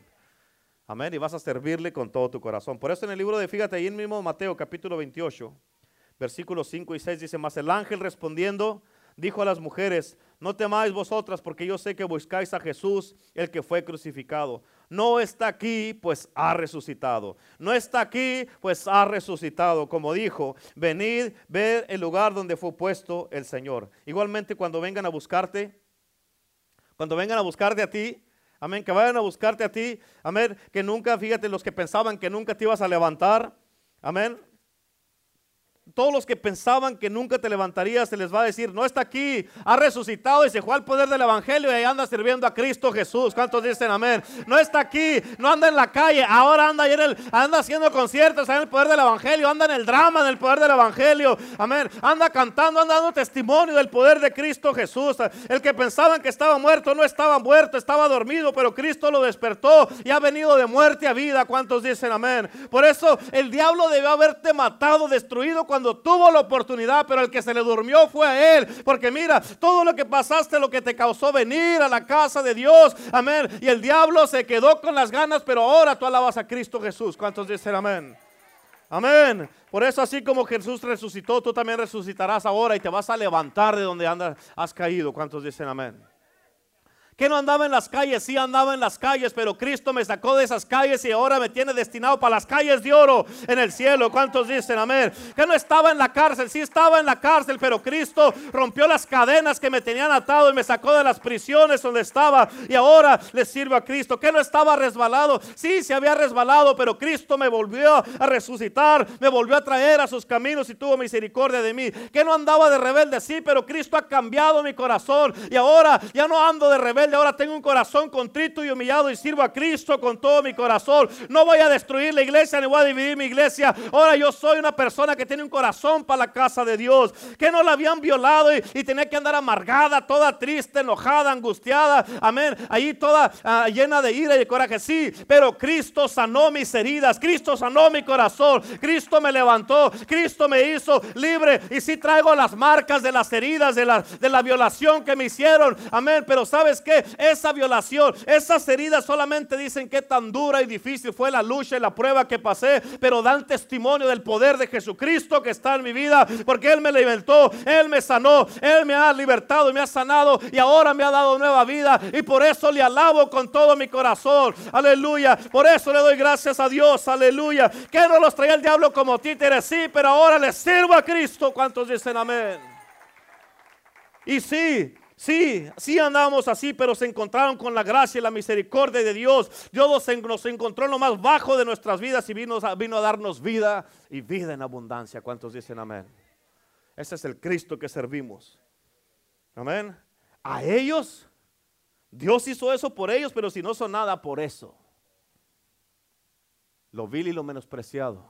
Amén. Y vas a servirle con todo tu corazón. Por eso en el libro de, fíjate, ahí mismo Mateo capítulo 28, versículos 5 y 6 dice, más el ángel respondiendo dijo a las mujeres, no temáis vosotras, porque yo sé que buscáis a Jesús, el que fue crucificado. No está aquí, pues ha resucitado. No está aquí, pues ha resucitado. Como dijo, venid, ver el lugar donde fue puesto el Señor. Igualmente cuando vengan a buscarte, cuando vengan a buscarte a ti, Amén, que vayan a buscarte a ti. Amén, que nunca, fíjate, los que pensaban que nunca te ibas a levantar. Amén, todos los que pensaban que nunca te levantarías, se les va a decir, no está aquí, ha resucitado y se fue al poder del Evangelio y anda sirviendo a Cristo Jesús. ¿Cuántos dicen amén? No está aquí, no anda en la calle, ahora anda, en el, anda haciendo conciertos en el poder del Evangelio, anda en el drama en el poder del Evangelio. Amén. Anda cantando, anda dando testimonio del poder de Cristo Jesús. El que pensaban que estaba muerto, no estaba muerto, estaba dormido, pero Cristo lo despertó y ha venido de muerte a vida. ¿Cuántos dicen amén? Por eso el diablo debió haberte matado, destruido cuando tuvo la oportunidad, pero el que se le durmió fue a él. Porque mira, todo lo que pasaste, lo que te causó venir a la casa de Dios, amén. Y el diablo se quedó con las ganas, pero ahora tú alabas a Cristo Jesús. ¿Cuántos dicen amén? Amén. Por eso así como Jesús resucitó, tú también resucitarás ahora y te vas a levantar de donde andas, has caído. ¿Cuántos dicen amén? Que no andaba en las calles, sí andaba en las calles, pero Cristo me sacó de esas calles y ahora me tiene destinado para las calles de oro en el cielo. ¿Cuántos dicen amén? Que no estaba en la cárcel, sí estaba en la cárcel, pero Cristo rompió las cadenas que me tenían atado y me sacó de las prisiones donde estaba y ahora le sirvo a Cristo. Que no estaba resbalado, sí se había resbalado, pero Cristo me volvió a resucitar, me volvió a traer a sus caminos y tuvo misericordia de mí. Que no andaba de rebelde, sí, pero Cristo ha cambiado mi corazón y ahora ya no ando de rebelde ahora tengo un corazón contrito y humillado y sirvo a Cristo con todo mi corazón. No voy a destruir la iglesia ni voy a dividir mi iglesia. Ahora yo soy una persona que tiene un corazón para la casa de Dios. Que no la habían violado y, tenía que andar amargada, toda triste, enojada, angustiada. Amén. Allí toda ah, llena de ira y de coraje. Sí, pero Cristo sanó mis heridas. Cristo sanó mi corazón. Cristo me levantó. Cristo me hizo libre. Y sí traigo las marcas de las heridas, de la, de la violación que me hicieron. Amén. Pero sabes esa violación, esas heridas solamente dicen que tan dura y difícil fue la lucha y la prueba que pasé, pero dan testimonio del poder de Jesucristo que está en mi vida, porque Él me libertó, Él me sanó, Él me ha libertado y me ha sanado y ahora me ha dado nueva vida y por eso le alabo con todo mi corazón. Aleluya. Por eso le doy gracias a Dios. Aleluya. Que no los traía el diablo como títeres, sí, pero ahora le sirvo a Cristo. ¿Cuántos dicen amén? Y sí, Sí, sí andamos así, pero se encontraron con la gracia y la misericordia de Dios. Dios nos encontró en lo más bajo de nuestras vidas y vino, vino a darnos vida y vida en abundancia. ¿Cuántos dicen amén? Ese es el Cristo que servimos. Amén. A ellos, Dios hizo eso por ellos, pero si no son nada por eso. Lo vil y lo menospreciado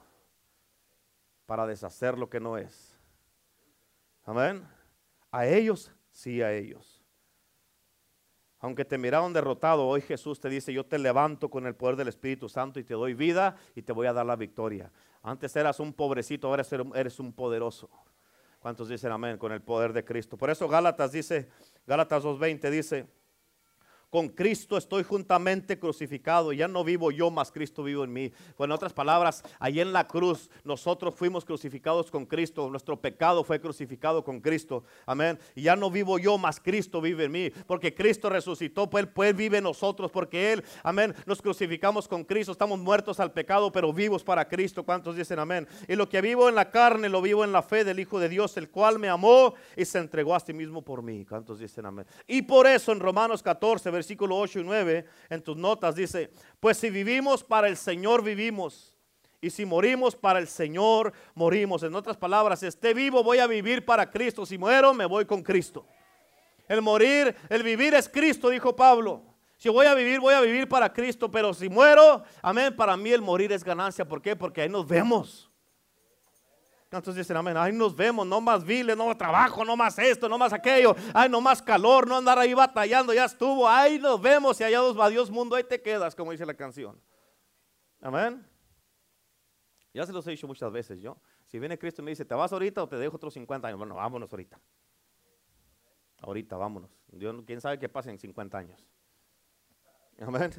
para deshacer lo que no es. Amén. A ellos sí a ellos. Aunque te miraron derrotado, hoy Jesús te dice, yo te levanto con el poder del Espíritu Santo y te doy vida y te voy a dar la victoria. Antes eras un pobrecito, ahora eres un poderoso. ¿Cuántos dicen amén? Con el poder de Cristo. Por eso Gálatas dice, Gálatas 2.20 dice, con Cristo estoy juntamente crucificado. Ya no vivo yo, más Cristo vivo en mí. Pues en otras palabras, ahí en la cruz nosotros fuimos crucificados con Cristo. Nuestro pecado fue crucificado con Cristo. Amén. Y ya no vivo yo, más Cristo vive en mí. Porque Cristo resucitó, pues Él, pues vive en nosotros. Porque Él, amén, nos crucificamos con Cristo. Estamos muertos al pecado, pero vivos para Cristo. ¿Cuántos dicen amén? Y lo que vivo en la carne, lo vivo en la fe del Hijo de Dios, el cual me amó y se entregó a sí mismo por mí. ¿Cuántos dicen amén? Y por eso en Romanos 14, versículo versículo 8 y 9, en tus notas dice, pues si vivimos para el Señor vivimos. Y si morimos para el Señor, morimos. En otras palabras, si esté vivo, voy a vivir para Cristo. Si muero, me voy con Cristo. El morir, el vivir es Cristo, dijo Pablo. Si voy a vivir, voy a vivir para Cristo. Pero si muero, amén, para mí el morir es ganancia. ¿Por qué? Porque ahí nos vemos. Entonces dicen, amén, ahí nos vemos, no más viles, no más trabajo, no más esto, no más aquello, ay, no más calor, no andar ahí batallando, ya estuvo, ahí nos vemos y allá nos va Dios mundo, ahí te quedas, como dice la canción. Amén. Ya se los he dicho muchas veces yo. Si viene Cristo y me dice, ¿te vas ahorita o te dejo otros 50 años? Bueno, vámonos ahorita. Ahorita, vámonos. Dios, ¿Quién sabe qué pasa en 50 años? Amén.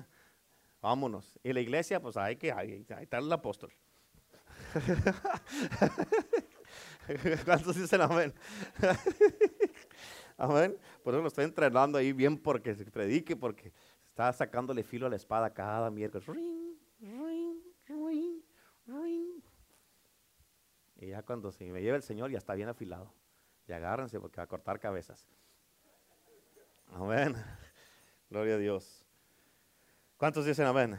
Vámonos. Y la iglesia, pues hay que, ahí, ahí está el apóstol. ¿Cuántos dicen amén? amén. Por eso lo estoy entrenando ahí bien porque se predique, porque está sacándole filo a la espada cada miércoles. Y ya cuando se me lleva el Señor ya está bien afilado. Y agárrense porque va a cortar cabezas. Amén. Gloria a Dios. ¿Cuántos dicen amén?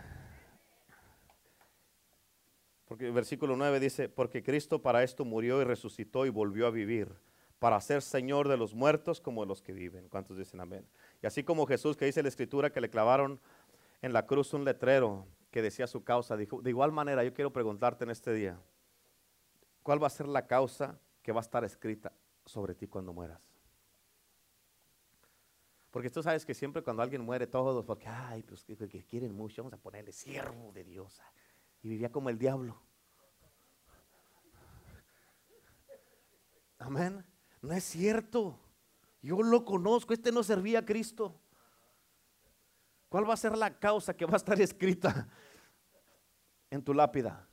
Porque el versículo 9 dice, porque Cristo para esto murió y resucitó y volvió a vivir, para ser Señor de los muertos como de los que viven. ¿Cuántos dicen amén? Y así como Jesús, que dice la escritura, que le clavaron en la cruz un letrero que decía su causa, dijo, de igual manera yo quiero preguntarte en este día, ¿cuál va a ser la causa que va a estar escrita sobre ti cuando mueras? Porque tú sabes que siempre cuando alguien muere, todos, porque, ay, pues que, que quieren mucho, vamos a ponerle siervo de Dios. Y vivía como el diablo. Amén. No es cierto. Yo lo conozco. Este no servía a Cristo. ¿Cuál va a ser la causa que va a estar escrita en tu lápida?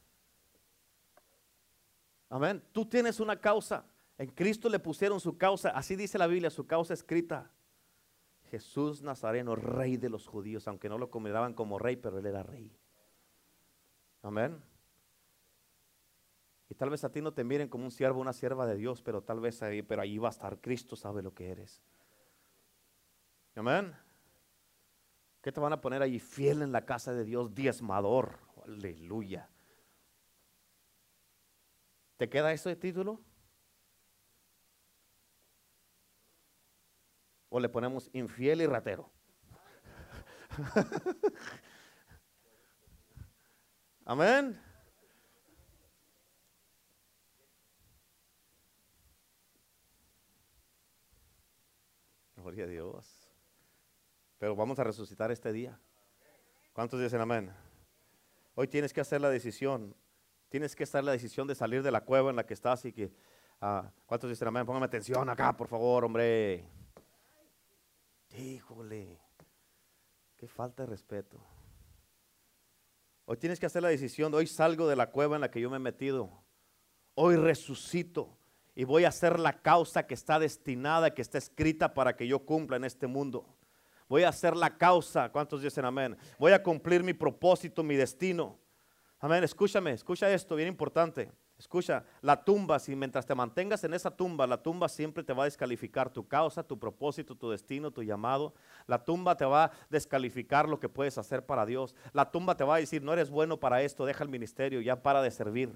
Amén. Tú tienes una causa. En Cristo le pusieron su causa. Así dice la Biblia, su causa escrita. Jesús Nazareno, rey de los judíos, aunque no lo consideraban como rey, pero él era rey. Amén. Y tal vez a ti no te miren como un siervo, una sierva de Dios, pero tal vez ahí, pero ahí va a estar Cristo, sabe lo que eres. Amén. ¿Qué te van a poner ahí? Fiel en la casa de Dios, diezmador. Aleluya. ¿Te queda eso de título? o le ponemos infiel y ratero. Amén. Gloria a Dios. Pero vamos a resucitar este día. ¿Cuántos dicen amén? Hoy tienes que hacer la decisión. Tienes que hacer la decisión de salir de la cueva en la que estás y que... Ah, ¿Cuántos dicen amén? Póngame atención acá, por favor, hombre. Híjole, qué falta de respeto. Hoy tienes que hacer la decisión, hoy salgo de la cueva en la que yo me he metido. Hoy resucito y voy a hacer la causa que está destinada, que está escrita para que yo cumpla en este mundo. Voy a hacer la causa, ¿cuántos dicen amén? Voy a cumplir mi propósito, mi destino. Amén, escúchame, escucha esto, bien importante. Escucha, la tumba, si mientras te mantengas en esa tumba, la tumba siempre te va a descalificar tu causa, tu propósito, tu destino, tu llamado. La tumba te va a descalificar lo que puedes hacer para Dios. La tumba te va a decir, no eres bueno para esto, deja el ministerio, ya para de servir.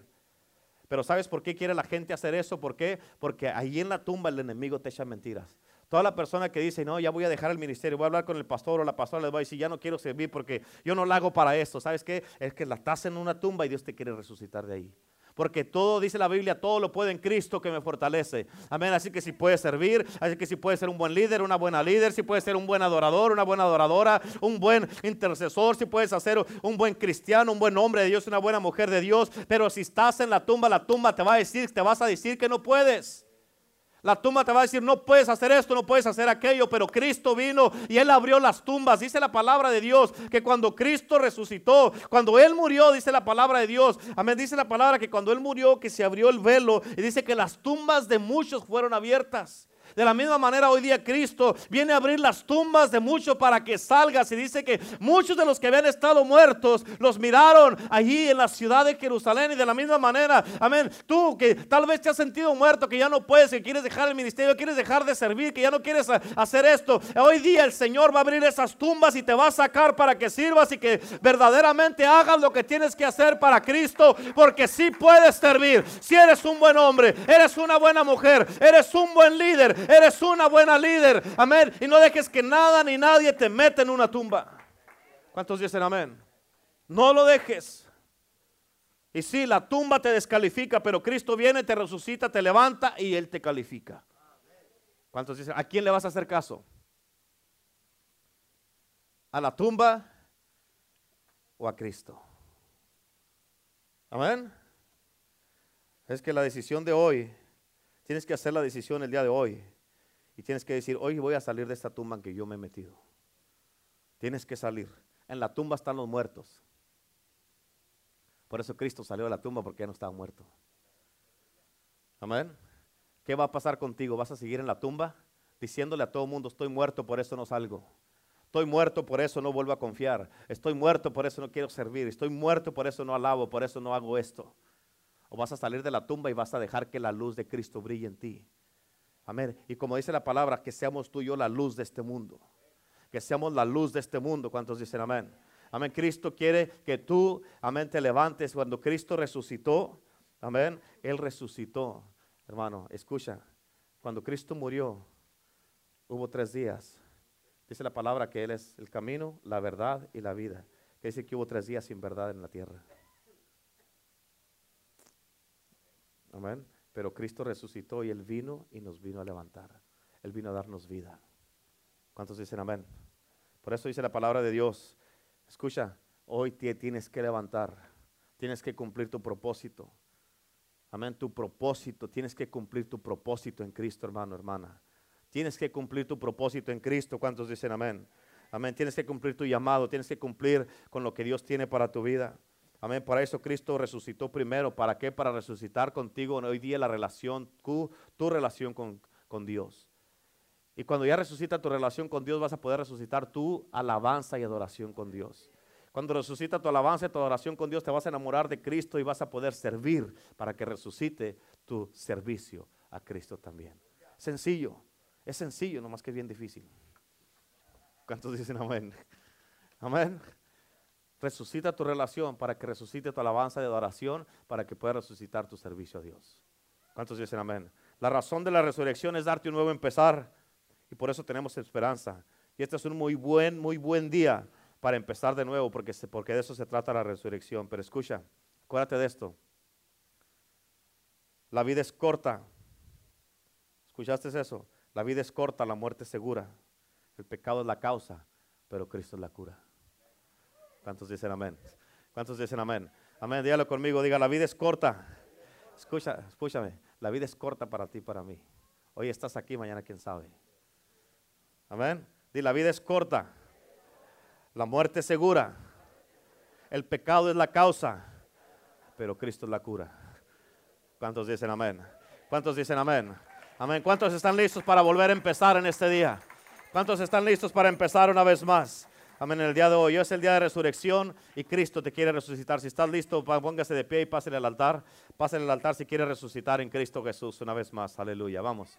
Pero ¿sabes por qué quiere la gente hacer eso? ¿Por qué? Porque ahí en la tumba el enemigo te echa mentiras. Toda la persona que dice, no, ya voy a dejar el ministerio, voy a hablar con el pastor o la pastora, les voy a decir, ya no quiero servir porque yo no la hago para esto. ¿Sabes qué? Es que la estás en una tumba y Dios te quiere resucitar de ahí. Porque todo, dice la Biblia, todo lo puede en Cristo que me fortalece. Amén. Así que si puedes servir, así que si puedes ser un buen líder, una buena líder, si puedes ser un buen adorador, una buena adoradora, un buen intercesor, si puedes hacer un buen cristiano, un buen hombre de Dios, una buena mujer de Dios. Pero si estás en la tumba, la tumba te va a decir, te vas a decir que no puedes. La tumba te va a decir, no puedes hacer esto, no puedes hacer aquello, pero Cristo vino y Él abrió las tumbas. Dice la palabra de Dios que cuando Cristo resucitó, cuando Él murió, dice la palabra de Dios, amén, dice la palabra que cuando Él murió, que se abrió el velo y dice que las tumbas de muchos fueron abiertas. De la misma manera hoy día Cristo viene a abrir las tumbas de muchos para que salgas. Y dice que muchos de los que habían estado muertos los miraron allí en la ciudad de Jerusalén. Y de la misma manera, amén, tú que tal vez te has sentido muerto, que ya no puedes, que quieres dejar el ministerio, quieres dejar de servir, que ya no quieres hacer esto. Hoy día el Señor va a abrir esas tumbas y te va a sacar para que sirvas y que verdaderamente hagas lo que tienes que hacer para Cristo. Porque si puedes servir, si eres un buen hombre, eres una buena mujer, eres un buen líder, Eres una buena líder. Amén. Y no dejes que nada ni nadie te meta en una tumba. ¿Cuántos dicen amén? No lo dejes. Y si la tumba te descalifica, pero Cristo viene, te resucita, te levanta y Él te califica. ¿Cuántos dicen? ¿A quién le vas a hacer caso? ¿A la tumba o a Cristo? Amén. Es que la decisión de hoy, tienes que hacer la decisión el día de hoy. Y tienes que decir, hoy voy a salir de esta tumba en que yo me he metido. Tienes que salir. En la tumba están los muertos. Por eso Cristo salió de la tumba porque no estaba muerto. Amén. ¿Qué va a pasar contigo? ¿Vas a seguir en la tumba diciéndole a todo el mundo, estoy muerto, por eso no salgo? Estoy muerto, por eso no vuelvo a confiar. Estoy muerto, por eso no quiero servir. Estoy muerto, por eso no alabo, por eso no hago esto. O vas a salir de la tumba y vas a dejar que la luz de Cristo brille en ti. Amén. Y como dice la palabra, que seamos tú y yo la luz de este mundo. Que seamos la luz de este mundo. ¿Cuántos dicen amén? Amén. Cristo quiere que tú, amén, te levantes. Cuando Cristo resucitó, amén, Él resucitó. Hermano, escucha, cuando Cristo murió, hubo tres días. Dice la palabra que Él es el camino, la verdad y la vida. Que dice que hubo tres días sin verdad en la tierra. Amén. Pero Cristo resucitó y Él vino y nos vino a levantar. Él vino a darnos vida. ¿Cuántos dicen amén? Por eso dice la palabra de Dios. Escucha, hoy te tienes que levantar. Tienes que cumplir tu propósito. Amén, tu propósito. Tienes que cumplir tu propósito en Cristo, hermano, hermana. Tienes que cumplir tu propósito en Cristo. ¿Cuántos dicen amén? Amén. Tienes que cumplir tu llamado. Tienes que cumplir con lo que Dios tiene para tu vida. Amén. Para eso Cristo resucitó primero. ¿Para qué? Para resucitar contigo hoy día la relación, tu, relación con, con Dios. Y cuando ya resucita tu relación con Dios, vas a poder resucitar tu alabanza y adoración con Dios. Cuando resucita tu alabanza y tu adoración con Dios, te vas a enamorar de Cristo y vas a poder servir para que resucite tu servicio a Cristo también. Sencillo, es sencillo, nomás que es bien difícil. ¿Cuántos dicen amén? Amén. Resucita tu relación para que resucite tu alabanza y adoración, para que pueda resucitar tu servicio a Dios. ¿Cuántos dicen amén? La razón de la resurrección es darte un nuevo empezar y por eso tenemos esperanza. Y este es un muy buen, muy buen día para empezar de nuevo, porque, porque de eso se trata la resurrección. Pero escucha, acuérdate de esto. La vida es corta. ¿Escuchaste eso? La vida es corta, la muerte es segura. El pecado es la causa, pero Cristo es la cura. ¿Cuántos dicen amén? ¿Cuántos dicen amén? Amén, dígalo conmigo, diga, la vida es corta. Escucha, escúchame, la vida es corta para ti para mí. Hoy estás aquí, mañana quién sabe. Amén. Di, la vida es corta. La muerte es segura. El pecado es la causa. Pero Cristo es la cura. ¿Cuántos dicen amén? ¿Cuántos dicen amén? Amén. ¿Cuántos están listos para volver a empezar en este día? ¿Cuántos están listos para empezar una vez más? Amén. El día de hoy, hoy es el día de resurrección y Cristo te quiere resucitar. Si estás listo, póngase de pie y pásale al altar. Pásale al altar si quiere resucitar en Cristo Jesús una vez más. Aleluya. Vamos.